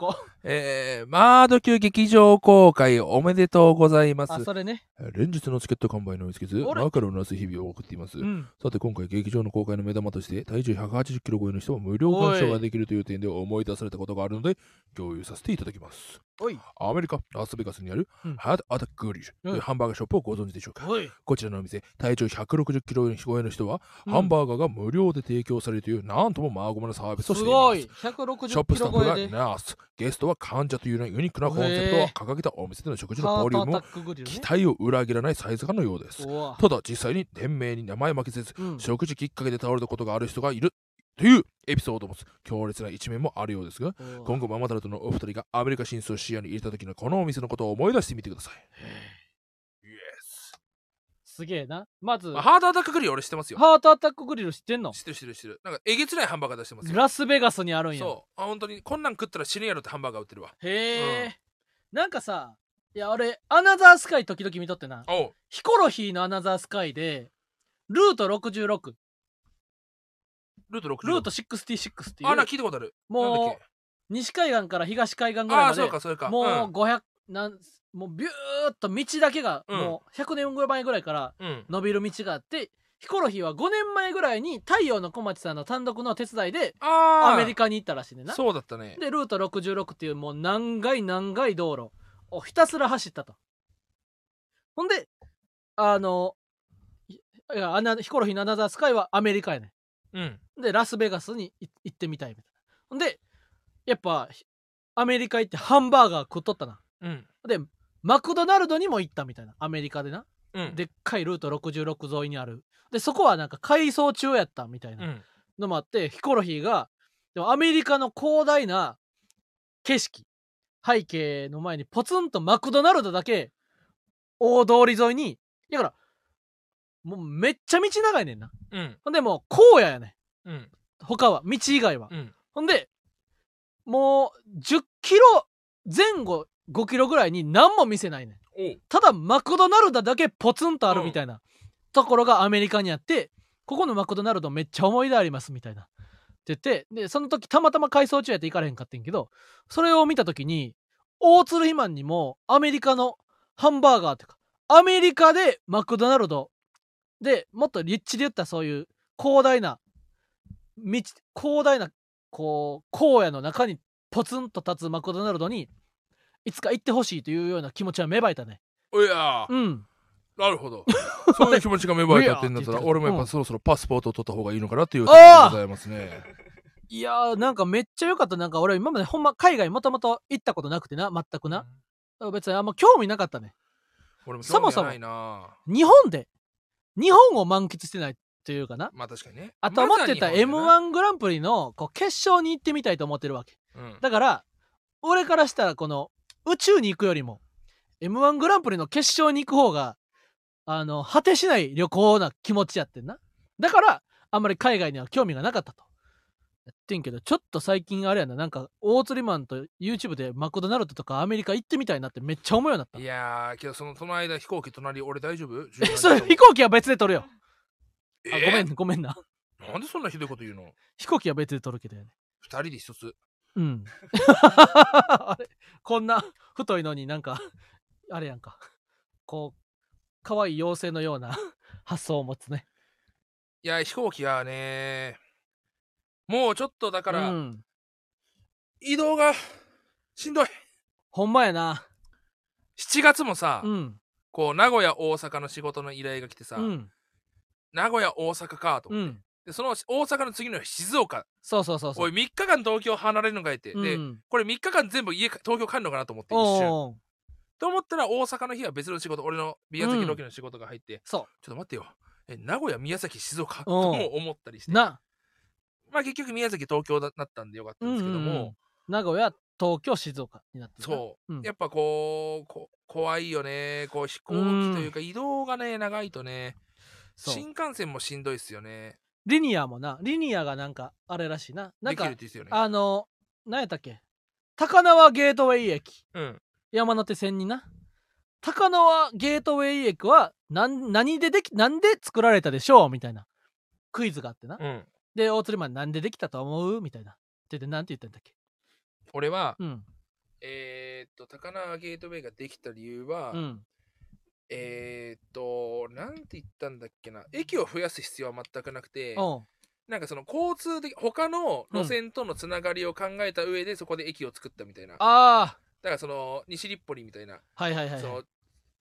えー、マード級劇場公開おめでとうございます。あそれね。連日のチケット完売の追いつけず、マカロンなす日々を送っています。うん。さて、今回劇場の公開の目玉として、体重180キロ超えの人は無料鑑賞ができるという点で思い出されたことがあるので、共有させていただきます。おい。アメリカ・ラスベガスにあるうん。ハートアタックグリルうハンバーガーショップをご存知でしょうか？おい、こちらのお店、体長160キロ超えの人は、うん。ハンバーガーが無料で提供されるという、なんともマーゴマなサービスをしています。すごい。ショッ160プキスタッフがナース、ゲストは患者というようなユニークなコンセプトを掲げたお店での食事のハボリュームをー。トアタックグリルね。期待を裏切らないサイズ感のようです。ただ実際に店名に名前負けせず、うん。食事きっかけで倒れたことがある人がいるというエピソードを持つ強烈な一面もあるようですが、今後ママタルトのお二人がアメリカ進出を視野に入れた時のこのお店のことを思い出してみてください。すげえなまずまあハードアタックグリル俺知ってますよ。ハートアタックグリル知ってんの？知ってる知ってる知ってる。なんかえげつないハンバーガー出してますよ。ラスベガスにあるんやそう。あ、本当にこんなん食ったら死ぬやろってハンバーガー売ってるわ。へえ、なんかさいや俺アナザースカイ時々見とってなおう。ヒコロヒーのアナザースカイでルート66ルート6ルート66っていうあ、な、聞いたことある。もうけ？西海岸から東海岸ぐらいああ、までそうか、それか。もううん500、なんもうビューっと道だけがうんもう100年前ぐらいからうん。伸びる道があってヒコロヒーは5年前ぐらいに太陽の小町さんの単独の手伝いで。アメリカに行ったらしいねんなそうだったね。でルート66っていうもう長い長い道路をひたすら走ったとほんであのいいやアナヒコロヒーのアナザースカイはアメリカやねうん。んでラスベガスにい行ってみたいみたいなほんでやっぱひアメリカ行ってハンバーガー食っとったなうん。でマクドナルドにも行ったみたいなアメリカでなうん。でっかいルート66沿いにあるでそこはなんか改装中やったみたいなうん。のもあってヒコロヒーがでもアメリカの広大な景色背景の前にポツンとマクドナルドだけ大通り沿いにだからもうめっちゃ道長いねんなうん。ほんでもう荒野やねんうん。他は道以外は、うん。ほんでもう10キロ前後5キロぐらいに何も店ないね。ただマクドナルドだけポツンとあるみたいなところがアメリカにあってここのマクドナルドめっちゃ思い出ありますみたいな。って言ってでその時たまたま改装中やって行かれへんかってんけどそれを見た時に大鶴肥満にもアメリカのハンバーガーっていうかアメリカでマクドナルドでもっと立地で言ったそういう広大な道広大なこう荒野の中にポツンと立つマクドナルドにいつか行ってほしいというような気持ちは芽生えたね。いや。ーうん。なるほど。[LAUGHS] そういう気持ちが芽生えたってんだったら、[LAUGHS] 俺もやっうんぱそろそろパスポートを取った方がいいのかなっていうところでございますね。いやーなんかめっちゃ良かった。なんか俺今までほんま海外もともと行ったことなくてな全くな、別にあんま興味なかったね。俺もそもそも日本で日本を満喫してないっていうかな。まあ確かにね。あと思ってたまずは日 m 本だな。1グランプリのこう決勝に行ってみたいと思ってるわけ。うん。だから俺からしたらこの宇宙に行くよりも m 1グランプリの決勝に行く方があの果てしない旅行な気持ちやってんな。だからあんまり海外には興味がなかったと。やってんけどちょっと最近あれやな。なんか大釣りマンと YouTube でマクドナルドとかアメリカ行ってみたいなってめっちゃ思うようになった。いやー、けどそのその間飛行機隣俺大丈夫？えそれ飛行機は別で撮るよ。あごめんん。ごめんな。なんでそんなひどいこと言うの？飛行機は別で撮るけどやね。二人で一つ。うん。[LAUGHS] あれこんな太いのになんかあれやんか。こう可愛い妖精のような発想を持つね。いや、飛行機はね、もうちょっとだから、うん、移動がしんどい。ほんまやな。7月もさ、うん。こう名古屋大阪の仕事の依頼が来てさ、うん。名古屋大阪かと思って、うんでその大阪の次の日静岡。そうそうそうそう。おい3日間東京離れるのかいって、でうん。これ3日間全部家か東京帰るのかなと思って一瞬。おーと思ったら大阪の日は別の仕事俺の宮崎ロケの仕事が入って、そちょっと待ってよ。え名古屋宮崎静岡？とも思ったりして。うな。まあ結局宮崎東京だなったんでよかったんですけども、うんうんうん。名古屋東京静岡になってるな。そう、うん。やっぱこうこ怖いよね。こう飛行機というか移動がね長いとねそう。新幹線もしんどいっすよねリニアもなリニアがなんかあれらしいな。なんできるかね。あの何やったっけ？高輪ゲートウェイ駅。うん。山手線にな。高輪ゲートウェイ駅は何何でできなんで作られたでしょう？みたいな。クイズがあってな、うん。で大鶴マンなんでできたと思う？みたいな。って言ってなんて言ったんだっけ？俺は、うん。えー、っと高輪ゲートウェイができた理由は、うんえー、っとなんて言ったんだっけな。駅を増やす必要は全くなくてなんかその交通的他の路線とのつながりを考えた上でそこで駅を作ったみたいな、だかあらその西日暮里みたいな、あはいはいはい。そのはい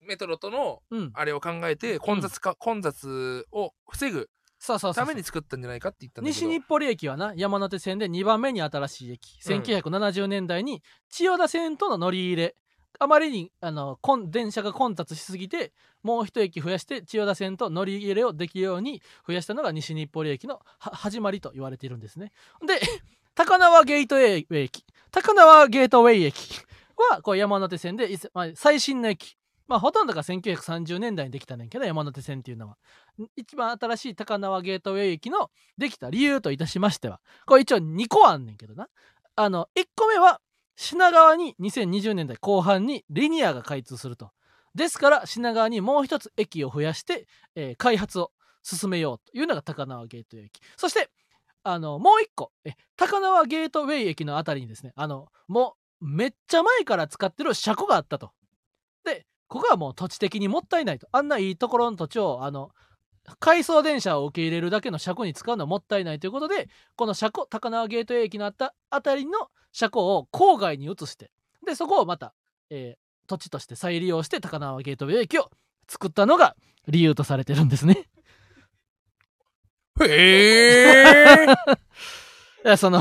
メトロとのうん。あれを考えて混雑か、混雑を防ぐために作ったんじゃないかって言ったんだ西日暮里駅はな山手線で2番目に新しい駅。うん。1970年代に千代田線との乗り入れあまりにあの電車が混雑しすぎてもう一駅増やして千代田線と乗り入れをできるように増やしたのが西日暮里駅の始まりと言われているんですね。で [LAUGHS] 高輪ゲートウェイ駅。高輪ゲートウェイ駅はこう山手線で、まあ、最新の駅。まあほとんどが1930年代にできたねんけど山手線っていうのは。一番新しい高輪ゲートウェイ駅のできた理由といたしましてはこれ一応2個あんねんけどな。あの1個目は品川に2020年代後半にリニアが開通すると。ですから品川にもう一つ駅を増やして、えー開発を進めようというのが高輪ゲートウェイ駅。そしてあのもう一個え高輪ゲートウェイ駅のあたりにですねあのもうめっちゃ前から使ってる車庫があったと。でここはもう土地的にもったいないと。あんないいところの土地をあの回送電車を受け入れるだけの車庫に使うのはもったいないということでこの車庫高輪ゲートウェイ駅のあったあたりの車庫を郊外に移してでそこをまた、えー土地として再利用して高輪ゲートウェイ駅を作ったのが理由とされてるんですね。へえ [LAUGHS] いやその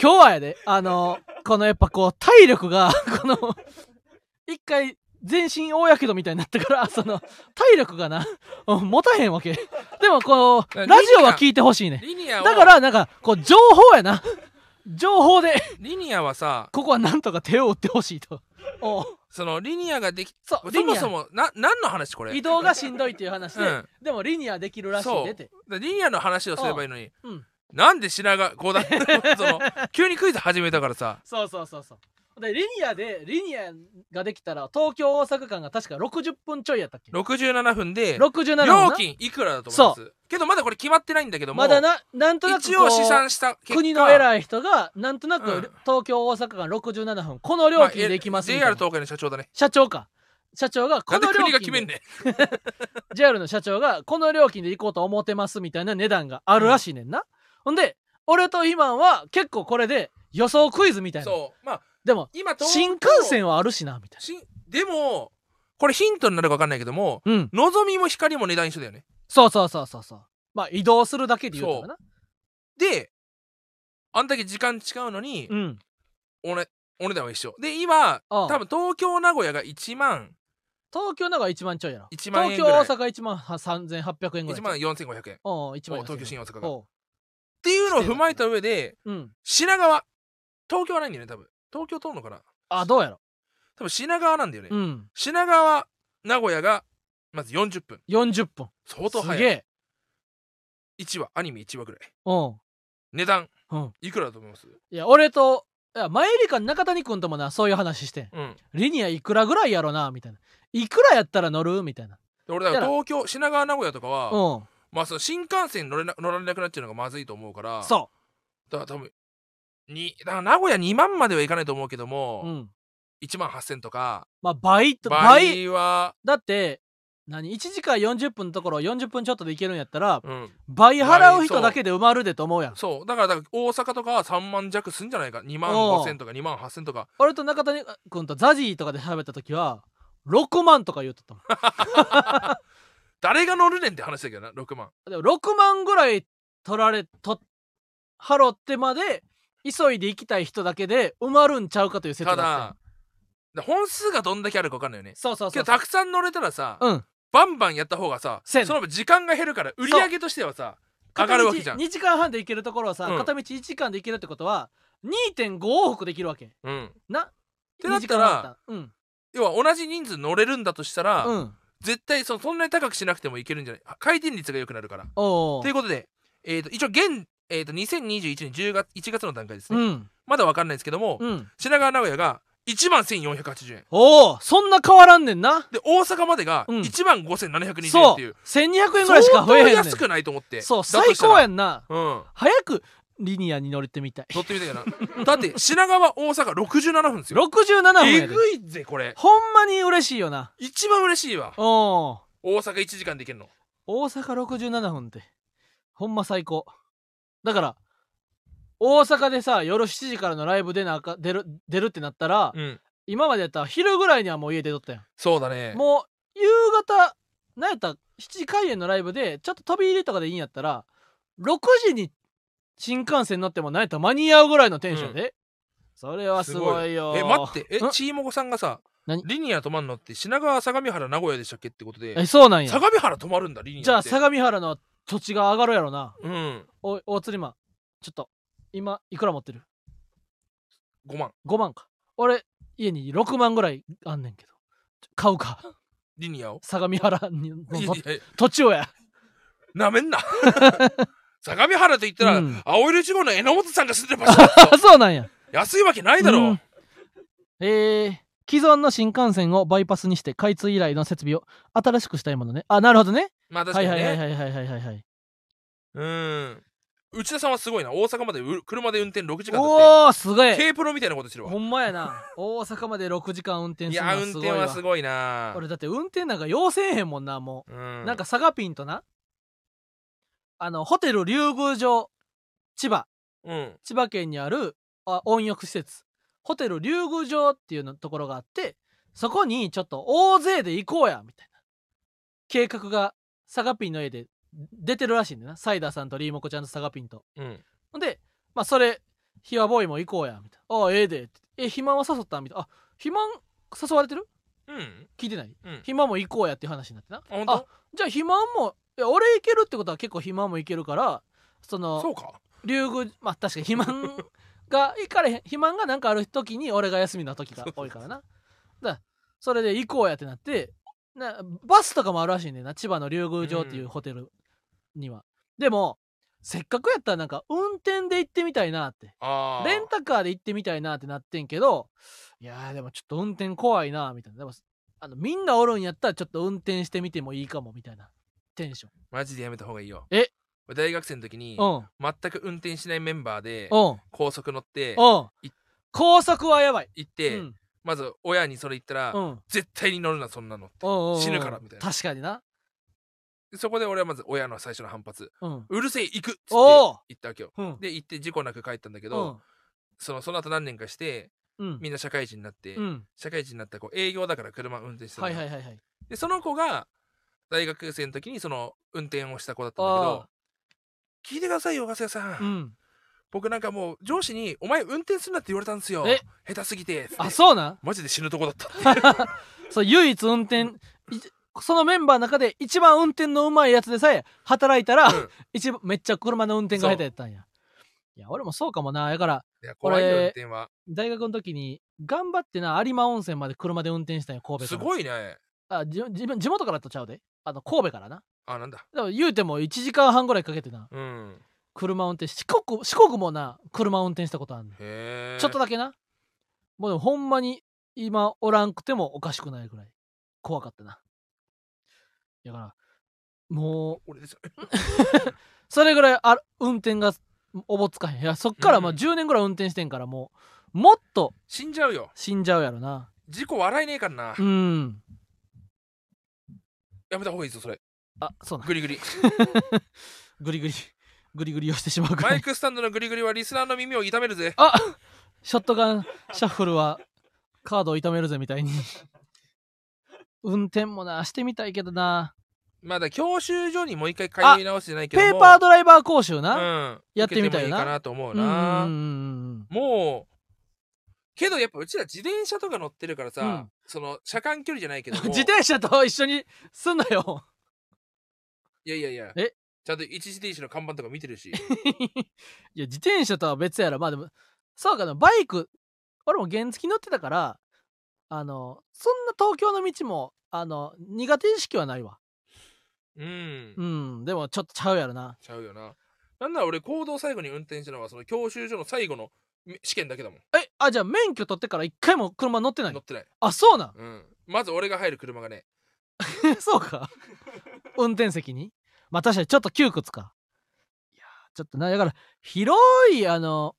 今日はやであのこのやっぱこう体力が [LAUGHS] この一回全身大やけどみたいになってから [LAUGHS] その体力がなうん持たへんわけ。でもこうラアジオは聞いてほしいね。リニアをだからなんかこう情報やな。情報でリニアはさここはなんとか手を打ってほしいと。そのリニアができそうそもそもな何の話これ？移動がしんどいっていう話で、うん。でもリニアできるらしいでて。でリニアの話をすればいいのにうん。なんで品川五段その急にクイズ始めたからさ。そうそうそうそうでリニアでリニアができたら東京大阪間が確か60分ちょいやったっけ？67分で67分な？料金いくらだと思います？けどまだこれ決まってないんだけどもまだななんとなく一応試算した結果。国の偉い人がなんとなくうん。東京大阪間67分この料金で行きますみたいな、JR 東海の社長だね。社長か。社長がこなんでの料国が決めん金でねん [LAUGHS] JR の社長がこの料金で行こうと思ってますみたいな値段があるらしいねんな、ほんで俺とイマンは結構これで予想クイズみたいな。そう。まあでも今東新幹線はあるしなみたい新でもこれヒントになるか分かんないけどもなうん。のぞみも光も値段一緒だよね。そうそうそうそうそう。まあ移動するだけで言うたらな。であんだけ時間違うのに、うん。おねお値段は一緒。で今ああ。多分東京名古屋が1万。東京なんか1万ちょいやろ。1万円東ぐらい。京大阪1万3800円ぐらい。1万4500円っおう1万お東京新大阪が。おう。ていうのを踏まえた上でうん。品川。東京はないんだよね多分東京通るのかな？あどうやろ？多分品川なんだよね、うん。品川名古屋がまず40分。40分。相当早い。すげえ。1話アニメ1話ぐらい。うん。値段うん。いくらだと思います？いや俺といや前りか中谷君ともなそういう話してん。うん。リニアいくらぐらいやろなみたいな。いくらやったら乗る？みたいな。で俺だから東京品川名古屋とかは、うん。まあその新幹線乗れな乗られなくなっちゃうのがまずいと思うからそだから多分にだから名古屋2万まではいかないと思うけどうも、うん。1万8000とか。まあ倍と倍。倍はだって何1時間40分のところを40分ちょっとで行けるんやったらうん。倍払う人だけで埋まるでと思うやん。そう。だからだから大阪とかは3万弱すんじゃないか。2万おう5000とか2万8000とか。俺と中谷君とザジーとかで喋った時は6万とか言うとったもん。[LAUGHS] 誰が乗るねんって話だけどな6万。でも6万ぐらい取られと払ってまで急いで行きたい人だけで埋まるんちゃうかという説ただだ本数がどんだけあるか分かんないよね。そうそうそう。けどたくさん乗れたらさ、うん。バンバンやった方がさその分時間が減るから売り上げとしてはさ上がるわけじゃん。2時間半で行けるところをさ、うん。片道1時間で行けるってことは2.5往復できるわけ。うん。な？てなったら2時間半だ。ったうん。要は同じ人数乗れるんだとしたら、うん。絶対そそんなに高くしなくてもいけるんじゃない？あ回転率が良くなるから。おおということで、えー、と一応現、えー、と2021年10月1月の段階ですね、うん。まだ分かんないですけども、うん。品川名古屋が1万1480円おおそんな変わらんねんな。で大阪までがうん。1万5720円っていう、1200円ぐらいしか増えへんねん安くないと思ってそう最高やんな。うん。早くリニアに乗れてみたい。乗ってみたいな。だって品川大阪67分ですよ。67分えぐいぜこれ。ほんまに嬉しいよな。一番嬉しいわ。おお大阪1時間で行けるの。大阪67分って。ほんま最高だから大阪でさ夜7時からのライブ出なあか出る出るってなったら、うん。今までやったら昼ぐらいにはもう家出とったやん。そうだね。もう夕方なんやったら7時開演のライブでちょっと飛び入りとかでいいんやったら6時に新幹線乗ってもなんやったら間に合うぐらいのテンションで、それはすごいよ。え待って。えん？ちいもごさんがさ何？リニア止まんのって品川相模原名古屋でしたっけってことでえそうなんや。相模原止まるんだリニアって。じゃあ相模原の土地が上がるやろな。うん。おい大釣りマン。ちょっと今いくら持ってる？5万。5万か。俺家に6万ぐらいあんねんけど。買うか。リニアを？相模原にの土地をや。なめんな。[LAUGHS] 相模原と言ったら、うん。青色1号の榎本さんが住んでる場所。だぞあそうなんや。安いわけないだろ、うん。えー、既存の新幹線をバイパスにして開通以来の設備を新しくしたいものね。あなるほどねまあ確かにはいはいね、はいはいはいはいはい。うん。内田さんはすごいな。大阪までう車で運転6時間だっおおすごいて K プロみたいなことしてるわ。ほんまやな。大阪まで6時間運転するのいや運はすごいわ。転はすごいな。俺だって運転なんか要せえへんもんなもう。うん。なんか佐賀ピンとな。あのホテル竜宮城千葉。うん。千葉県にあるあ温浴施設。ホテル竜宮城っていうのところがあってそこにちょっと大勢で行こうやみたいな。計画が佐賀ピンの絵で出てるらしいんだよな。サイダーさんとリーモコちゃんと佐賀ピンと。うん。ほんでまあそれヒワボーイも行こうやみたいな。ああええでってえ肥満は誘ったみたいな。あ肥満誘われてる？うん。聞いてない？うん。肥満も行こうやっていう話になってな。あじゃあ肥満もいや俺行けるってことは結構肥満も行けるからそのそうか。竜宮まあ確かに肥満が行かれへん肥満がなんかある時に俺が休みの時が多いからな。だそれで行こうやってなってなバスとかもあるらしいねんな。千葉の竜宮城っていうホテルには、でもせっかくやったらなんか運転で行ってみたいなって。レンタカーで行ってみたいなってなってんけどいやーでもちょっと運転怖いなみたいな。でもあのみんなおるんやったらちょっと運転してみてもいいかもみたいな。テンション。マジでやめた方がいいよ。え？俺大学生の時にうん。全く運転しないメンバーでうん。高速乗って高速はやばい。行っうてんまず親にそれ言ったらうん。絶対に乗るなそんなのうんうんうん。死ぬからみたいな。確かにな。そこで俺はまず親の最初の反発。うん。うるせえ行くっつって言ったわけよ。うん。で行って事故なく帰ったんだけうどん。そのその後何年かしてうん。みんな社会人になってうん。社会人になったらこう営業だから車運転してたの。はいはいはいはい。でその子が大学生の時にその運転をした子だったんだけどあ聞いてくださいよガセさん僕なんかもう上司に「お前運転するな」って言われたんですよ。え？下手すぎて。あそうなん？マジで死ぬとこだったって [LAUGHS] そう唯一運転いそのメンバーの中で一番運転のうまいやつでさえ働いたら、うん。一番めっちゃ車の運転が下手やったんや。いや俺もそうかもな。だからいや怖いよ俺運転は。大学の時に頑張ってな有馬温泉まで車で運転したんよ神戸すごいね。あじ自分地元からとちゃうで。あの神戸からな。あなんだ。でも言うても1時間半ぐらいかけてな。うん車運転し四国四国もな車運転したことあるねんへえ。ちょっとだけな。もうでもほんまに今おらんくてもおかしくないぐらい。怖かったな。だからもう俺です。よ [LAUGHS] それぐらいある運転がおぼつかへん。いやそっからまあうん10年ぐらい運転してんからもうもっと死んじゃうよ。死んじゃうやろな。事故笑えねえからな。うん。やめた方がいいぞそれ。あそうな。グリグリ。[LAUGHS] グリグリグリグリをしてしまうマイクスタンドのグリグリはリスナーの耳を痛めるぜ。あショットガンシャッフルはカードを痛めるぜみたいに。運転もなしてみたいけどな。まだ教習所にもう一回通い直してないけども。ペーパードライバー講習な、うん。やってみたいよなかなと思うな。もうけどやっぱうちら自転車とか乗ってるからさ、うん。その車間距離じゃないけども。[LAUGHS] 自転車と一緒にすんなよ。いやいやいや。えちゃんと一時停止の看板とか見てるし。[LAUGHS] いや自転車とは別やろ。まあでもそうかな。バイク俺も原付乗ってたからあのそんな東京の道もあの苦手意識はないわ。うん、うん。でもちょっとちゃうやろな。ちゃうよな。なんなら俺行動最後に運転したのはその教習所の最後の試験だけだもん。えあじゃあ免許取ってから一回も車乗ってない？乗ってない、あそうなん？うん、まず俺が入る車がね [LAUGHS] そうか。運転席に？まあ確かにちょっと窮屈か。いやーちょっとなだから広いあの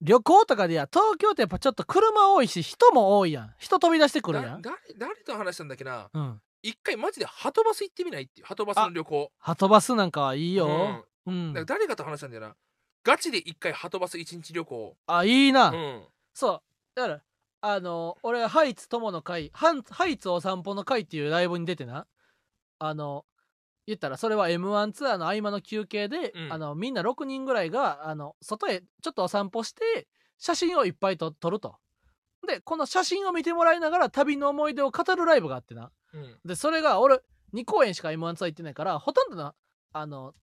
旅行とかでや東京ってやっぱちょっと車多いし人も多いやん。人飛び出してくるやん。だ誰誰と話したんだっけな？うん。一回マジでハトバス行ってみない？っていうハトバスの旅行。はとバスなんかはいいよ。うん、だから誰かと話したんだよな？ガチで一回ハトバス一日旅行。あいいな、うん。そう。だからあの俺ハイツ友の会ハイツお散歩の会っていうライブに出てな。あの言ったらそれは m 1ツアーの合間の休憩で、うんあのみんな6人ぐらいがあの外へちょっとお散歩して写真をいっぱいと撮ると。でこの写真を見てもらいながら旅の思い出を語るライブがあってな。うんでそれが俺2公演しか m 1ツアー行ってないからほとんどのあの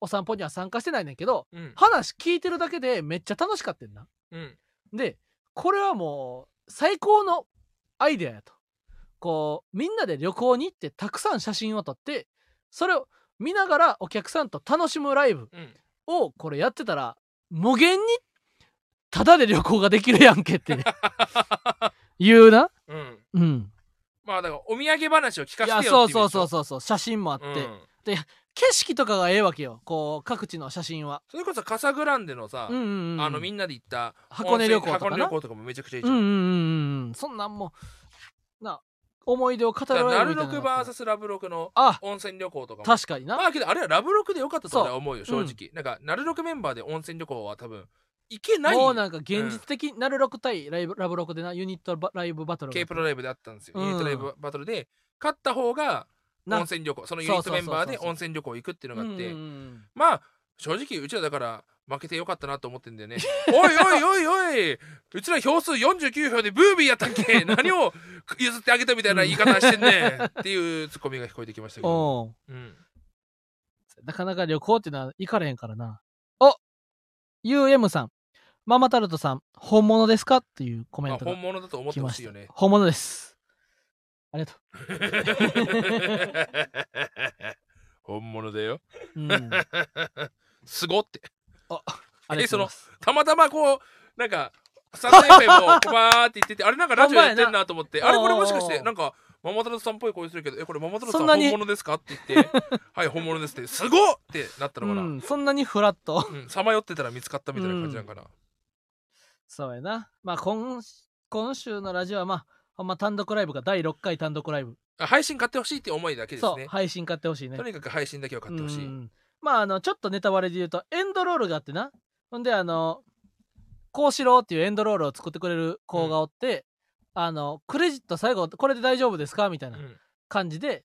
お散歩には参加してないねんけどうん話聞いてるだけでめっちゃ楽しかったんな。うんでこれはもう最高のアイデアやと。こうみんなで旅行に行ってたくさん写真を撮ってそれを見ながらお客さんと楽しむライブうん。をこれやってたら無限にタダで旅行ができるやんけって [LAUGHS] 言うな？うん。うん。まあだからお土産話を聞かせてよってそうそうそううそうそう。写真もあって、うん。景色とかがええわけよ。こう各地の写真は。それこそカサグランデのさ、うんうんうん、あのみんなで行った箱根旅行とかな。箱根旅行とかもめちゃくちゃいいじゃん、うんうんうんうんそんなんもうな思い出を語られるみたいなのが VS ラブロクのあ温泉旅行とかも。確かにな、まあけどあれはラブロクでよかったと俺は思うよ正直、なんかナルロクメンバーで温泉旅行は多分行けない。もうなんか現実的、ナルロク対ライブラブロクでなユニットバライブバトルが K プロライブであったんですよ、うん。ユニットライブバトルで勝った方がな温泉旅行そのユニットメンバーで温泉旅行行くっていうのがあって、うんうんうん。まあ正直うちらだから負けてよかったなと思ってんだよね。おいおいおいおい。うちら票数49票でブービーやったっけ？[LAUGHS] 何を譲ってあげたみたいな言い方してんねん。っていうツッコミが聞こえてきましたけど、おう。うん、なかなか旅行ってのは行かれへんからな。お UM さん。ママタルトさん本物ですか？っていうコメントがまあ本物だと思って来ました、ほしいよね。本物です。ありがと [LAUGHS] 本物だよ。う、うん、[LAUGHS] すごってありがとうございます。たまたまこうなんかスタンド FM をこうバーって言っててあれなんか [LAUGHS] ラジオやってんなと思ってあれこれもしかしてなんかママタルトさんっぽい声するけどえこれママタルトさんそんなに本物ですかって言って [LAUGHS] はい本物ですってすごっってなったのかな、うん、そんなにフラット。うんさまよってたら見つかったみたいな感じなんかな、そうやな。まあ今今週のラジオはまあほんま単独ライブが第6回単独ライブ。あ配信買ってほしいって思いだけですそうね配信買ってほしいね。とにかく配信だけは買ってほしい、うんまああのちょっとネタバレで言うとエンドロールがあってな。ほんであのこうしろっていうエンドロールを作ってくれる子がおって、あのクレジット最後これで大丈夫ですかみたいなうん。感じで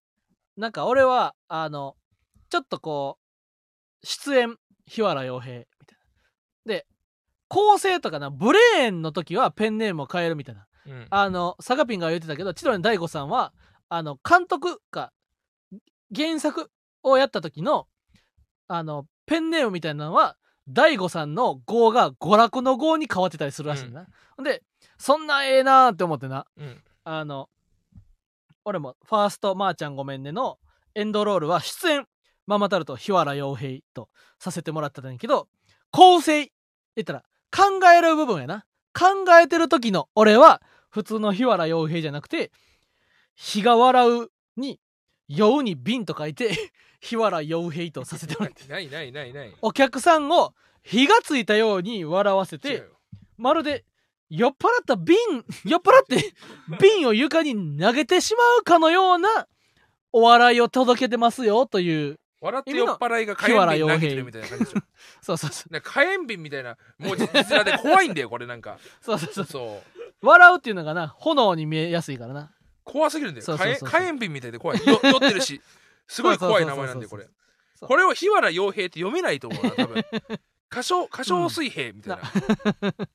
なんか俺はあのちょっとこう出演日原洋平みたいな。で構成とかなブレーンの時はペンネームを変えるみたいな。うん。あのサガピンが言ってたけど千鳥の大悟さんはあの監督が原作をやった時のあのペンネームみたいなのは大悟さんの「語が娯楽の「語に変わってたりするらしいな、ほんでそんなええなーって思ってな。うん。あの俺も「ファーストまーちゃんごめんね」のエンドロールは出演。ママタルト日原洋平とさせてもらってたんやけど構成言ったら考える部分やな。考えてる時の俺は普通の日原洋平じゃなくて「日が笑う」に「酔う」に「瓶」と書いて [LAUGHS] 日原洋平とさせてもらって。[LAUGHS] ないないないない。お客さんを火がついたように笑わせてまるで酔っ払った瓶 [LAUGHS] 酔っ払って瓶を床に投げてしまうかのようなお笑いを届けてますよという。笑って酔っ払いが火炎瓶投げてるみたいな感じでしょ。そうそうそう。火炎瓶みたいなもう実面で怖いんだよこれなんか。そうそうそう。そう。笑うっていうのがな炎に見えやすいからな怖すぎるんだよ。火炎瓶みたいで怖い。よ酔ってるし。[LAUGHS] すごい怖い名前なんでこれ。これを日原洋平って読めないと思うな多分。歌唱歌唱水平みたいな、[LAUGHS]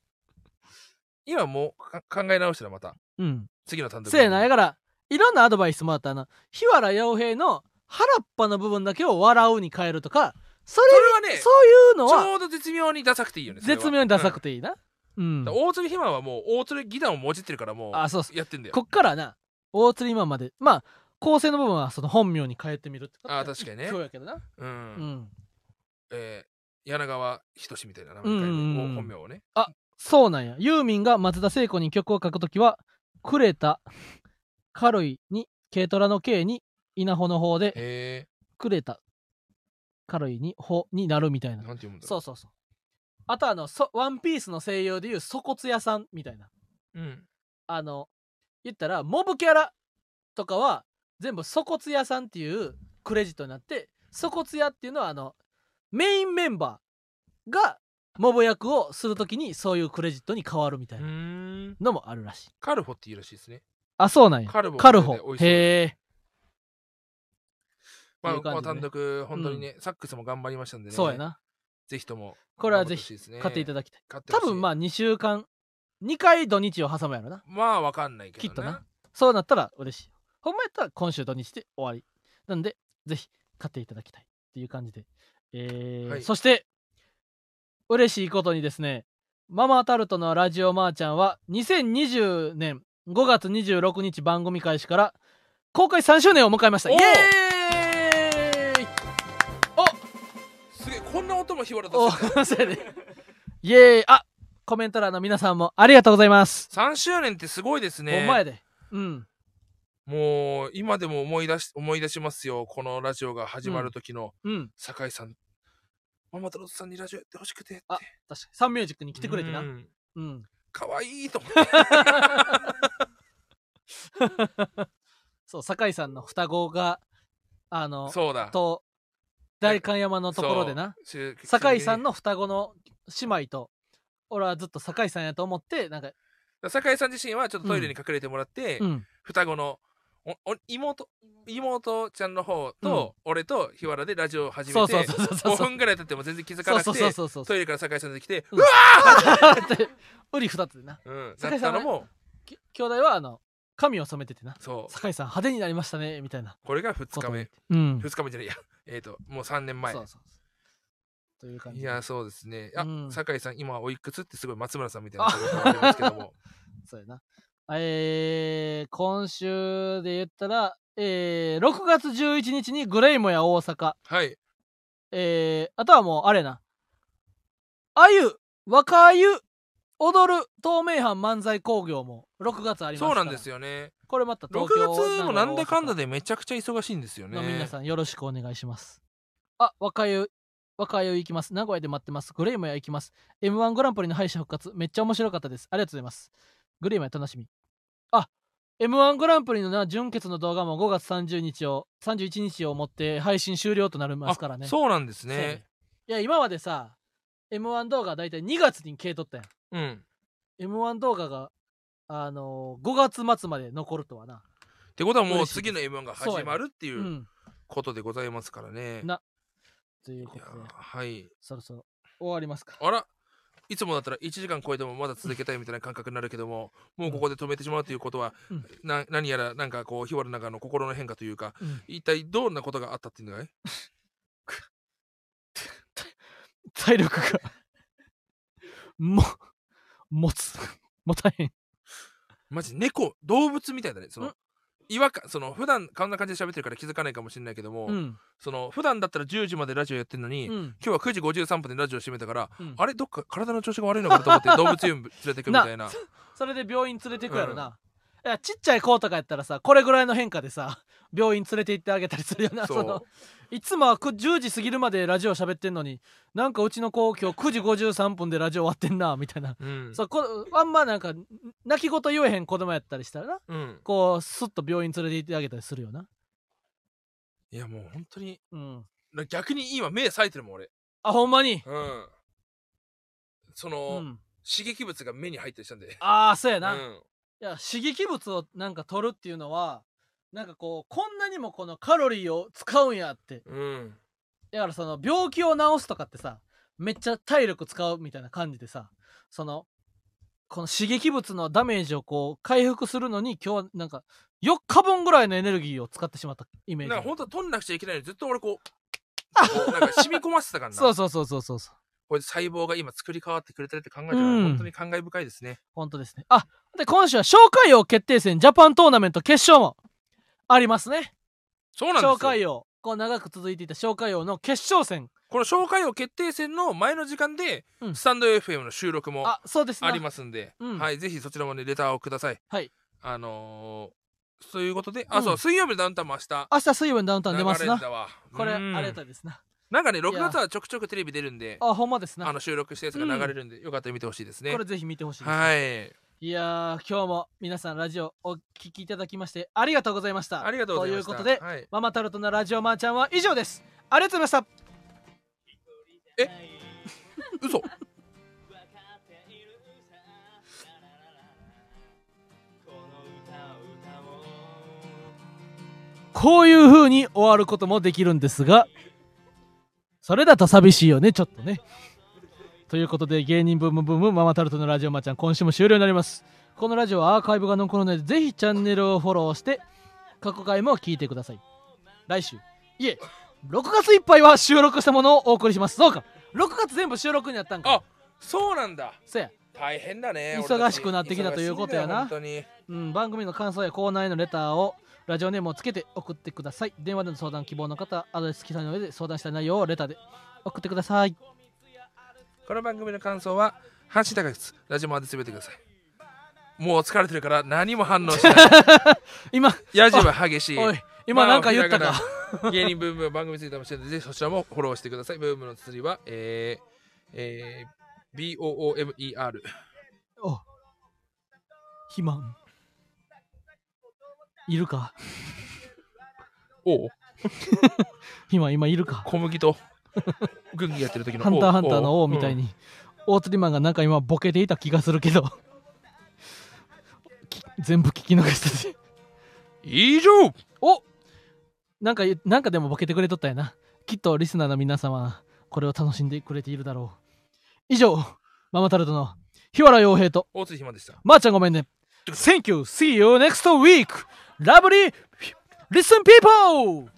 今もうか考え直したらまた。うん。次の単独せやな。やからいろんなアドバイスもらったな。日原洋平の腹っぱの部分だけを笑うに変えるとかそれはねそういうのちはょうど絶妙にダサくていいよね絶妙にダサくて、ていいな。うん、うん大鶴ひまはもう大鶴義団をもじってるからもうあそうそう。やってんだよ。こっからな大釣り今までまあ構成の部分はその本名に変えてみるってことあ確かにね。今日やけどな。うん、うん。えー柳川仁みたいな名うんうん前うん。を本名をね。そうなんや。ユーミンが松田聖子に曲を書くときはくれた軽いに軽トラの軽に稲穂の方でへくれた軽いに穂になるみたいえな。なんて読むんだろそうそうそう。あとあのそワンピースの声優でいう粗骨屋さんみたいな。う、うん、あの言ったらモブキャラとかは全部粗骨屋さんっていうクレジットになって粗骨屋っていうのはあのメインメンバーがモブ役をするときにそういうクレジットに変わるみたいうなのもあるらしい。カルフォっていうらしいですね。あそうなんや。カルフォカルフォ美味しそうへえまあ、ね。まあ単独本当にね、サックスも頑張りましたんでね。そうやな。ぜひともこれはぜひひ買っていただきたい。多分まあ2週間2回土日を挟むやろな。まあわかんないけどきっとな。そうなったら嬉しいほんまやったら今週土日で終わり。なんでぜひ買っていただきたいっていう感じで。えーはい。そして嬉しいことにですねママタルトのラジオマーちゃんは2020年5月26日番組開始から公開3周年を迎えました。イエーイ！すげえこんな音も日原お出すね。イエーイ。あコメント欄の皆さんもありがとうございます、3周年ってすごいですね。お前で。うん。もう今でも思い出し思い出しますよ。このラジオが始まる時の。うん。酒井さん、ママタロトさんにラジオやってほしくてって。あ確かに。サンミュージックに来てくれてな。うん。うん。かわいいと思って。そう酒井さんの双子があのそうだ。と代官山のところでな。酒井さんの双子の姉妹と俺はずっと酒井さんやと思ってなんか酒井さん自身はちょっとトイレに隠れてもらって、うん。双子のおお妹妹ちゃんの方と、俺と日原でラジオを始めてそうそうそうそうそう。5分ぐらい経っても全然気づかなくてトイレから酒井さん出てきて、うん。って。[LAUGHS] ウリ二つでな。うん、酒井さんのもき兄弟はあの髪を染めててな。そう。酒井さん派手になりましたねみたいな。これが2日目。うん。2日目じゃない。やえっ、ともう3年前。そうそうそうという感じいやそうですね。あ、うん。酒井さん今おいくつってすごい松村さんみたいなことがありますけども。[LAUGHS] そうやな。えー、今週で言ったら、えー、6月11日にグレイモや大阪、はい。えー、あとはもうあれな、あゆ、若あゆ、踊る透明版漫才工業も6月ありますそうなんですよね。これまた6東京月もなんだかんだででめちゃくちゃ忙しいんですよね。皆さんよろしくお願いします。あ、若ゆ、若ゆ行きます。名古屋で待ってます。グレイモや行きます。M1 グランプリの敗者復活、めっちゃ面白かったです。ありがとうございます。グレイモや楽しみ。あ、M1 グランプリのな、準決の動画も5月30日を、31日をもって配信終了となりますからね。あそうなんですねいや、今までさ、M1 動画だいたい2月に消えとったやん。うん M1 動画が、あのー、5月末まで残るとはな。ってことはもう次の M1 が始まるっていううんことでございますからね、な、ということで、はい。そろそろ終わりますか。あらいつもだったら1時間超えてもまだ続けたいみたいな感覚になるけどももうここで止めてしまうということは、うん。な何やらなんかこう日原の中の心の変化というかうん。一体どんなことがあったっていうのがね体力が [LAUGHS] も持つ持たへん。マジ猫動物みたいだねその。ん違和感その普段こんな感じで喋ってるから気づかないかもしれないけども、うん。その普段だったら10時までラジオやってるのに、うん。今日は9時53分でラジオ閉めたから、うんあれどっか体の調子が悪いのかなと思って [LAUGHS] 動物園連れてくみたいな。それで病院連れてくやろな、いやちっちゃい子とかやったらさこれぐらいの変化でさ病院連れて行ってあげたりするよなそのいつもはく10時過ぎるまでラジオ喋ってんのになんかうちの子今日9時53分でラジオ終わってんなみたいな、うん。そうこあんまなんか泣き言言えへん子供やったりしたらなうん。こうスッと病院連れて行ってあげたりするよな。いやもう本当にうん。逆に今目冴えてるもん俺。あほんまに？うん。その、うん。刺激物が目に入ったりしたんで。ああそうやな、いうん。や刺激物をなんか取るっていうのはなんかこうこんなにもこのカロリーを使うんやって。うん。だからその病気を治すとかってさめっちゃ体力使うみたいな感じでさそのこの刺激物のダメージをこう回復するのに今日はなんか4日分ぐらいのエネルギーを使ってしまったイメージ。なんか本当は取んなくちゃいけないのにずっと俺こうこう [LAUGHS] なんか染み込ませてたからな。そうそうそうそうそうそう。これで細胞が今作り変わってくれてるって考えたら、うん。本当に感慨深いですね。本当ですね。あで今週は紹介王決定戦ジャパントーナメント決勝もありますね。そうなんですよ。紹介王。こう長く続いていた紹介王の決勝戦。この紹介王決定戦の前の時間で、うん。スタンド FM の収録もあそうですねありますんで、うん。はい、ぜひそちらもねレターをください。はい。あのー、そういうことで、あうん。そう水曜日のダウンタウンも明日。明日水曜日のダウンタウン出ますな。流れんだわ。これあうん。りがたいですな。なんかね6いや。月はちょくちょくテレビ出るんであほんまですな。あの収録したやつが流れるんで、よかったら見てほしいですね。これぜひ見てほしいです、はいいやー、今日も皆さんラジオお聞きいただきましてありがとうございました。ありがとうございました。ということで、はい、ママタルトのラジオマーちゃんは以上です。ありがとうございました。え？嘘こういう風に終わることもできるんですが、それだと寂しいよね、ちょっとね。ということで芸人ブームブームママタルトのラジオマちゃん今週も終了になります。このラジオはアーカイブが残るのでぜひチャンネルをフォローして過去回も聞いてください。来週。いえ6月いっぱいは収録したものをお送りします。そうか。6月全部収録になったんか。あそうなんだ。そや。大変だね忙しくなってきたということやな。うん、番組の感想やコーナーへのレターをラジオネームをつけて送ってください。電話での相談希望の方アドレス記載の上で相談したい内容をレターで送ってくださいこの番組の感想は阪神高靴ラジオまでつぶやいてください。もう疲れてるから何も反応しない。[LAUGHS] 今ヤジは激しい。おい今なんか言ったか、まあ芸人ブームは番組ツイッターもしてるのでぜひそちらもフォローしてください。ブームの釣りはえー、えー、BOOMER お肥満。いるか。おう。[LAUGHS] 肥満今いるか。小麦と [LAUGHS] 軍技やってる時のハンターハンターの王うみたいに、大釣りマンがなんか今ボケていた気がするけど。き全部聞き逃してて以上。おなんかなんかでもボケてくれとったやな。きっとリスナーの皆様これを楽しんでくれているだろう。以上ママタルトの日原洋平と大津ひまでした。まーちゃんごめんね。Thank you. See you next week. Lovely listen people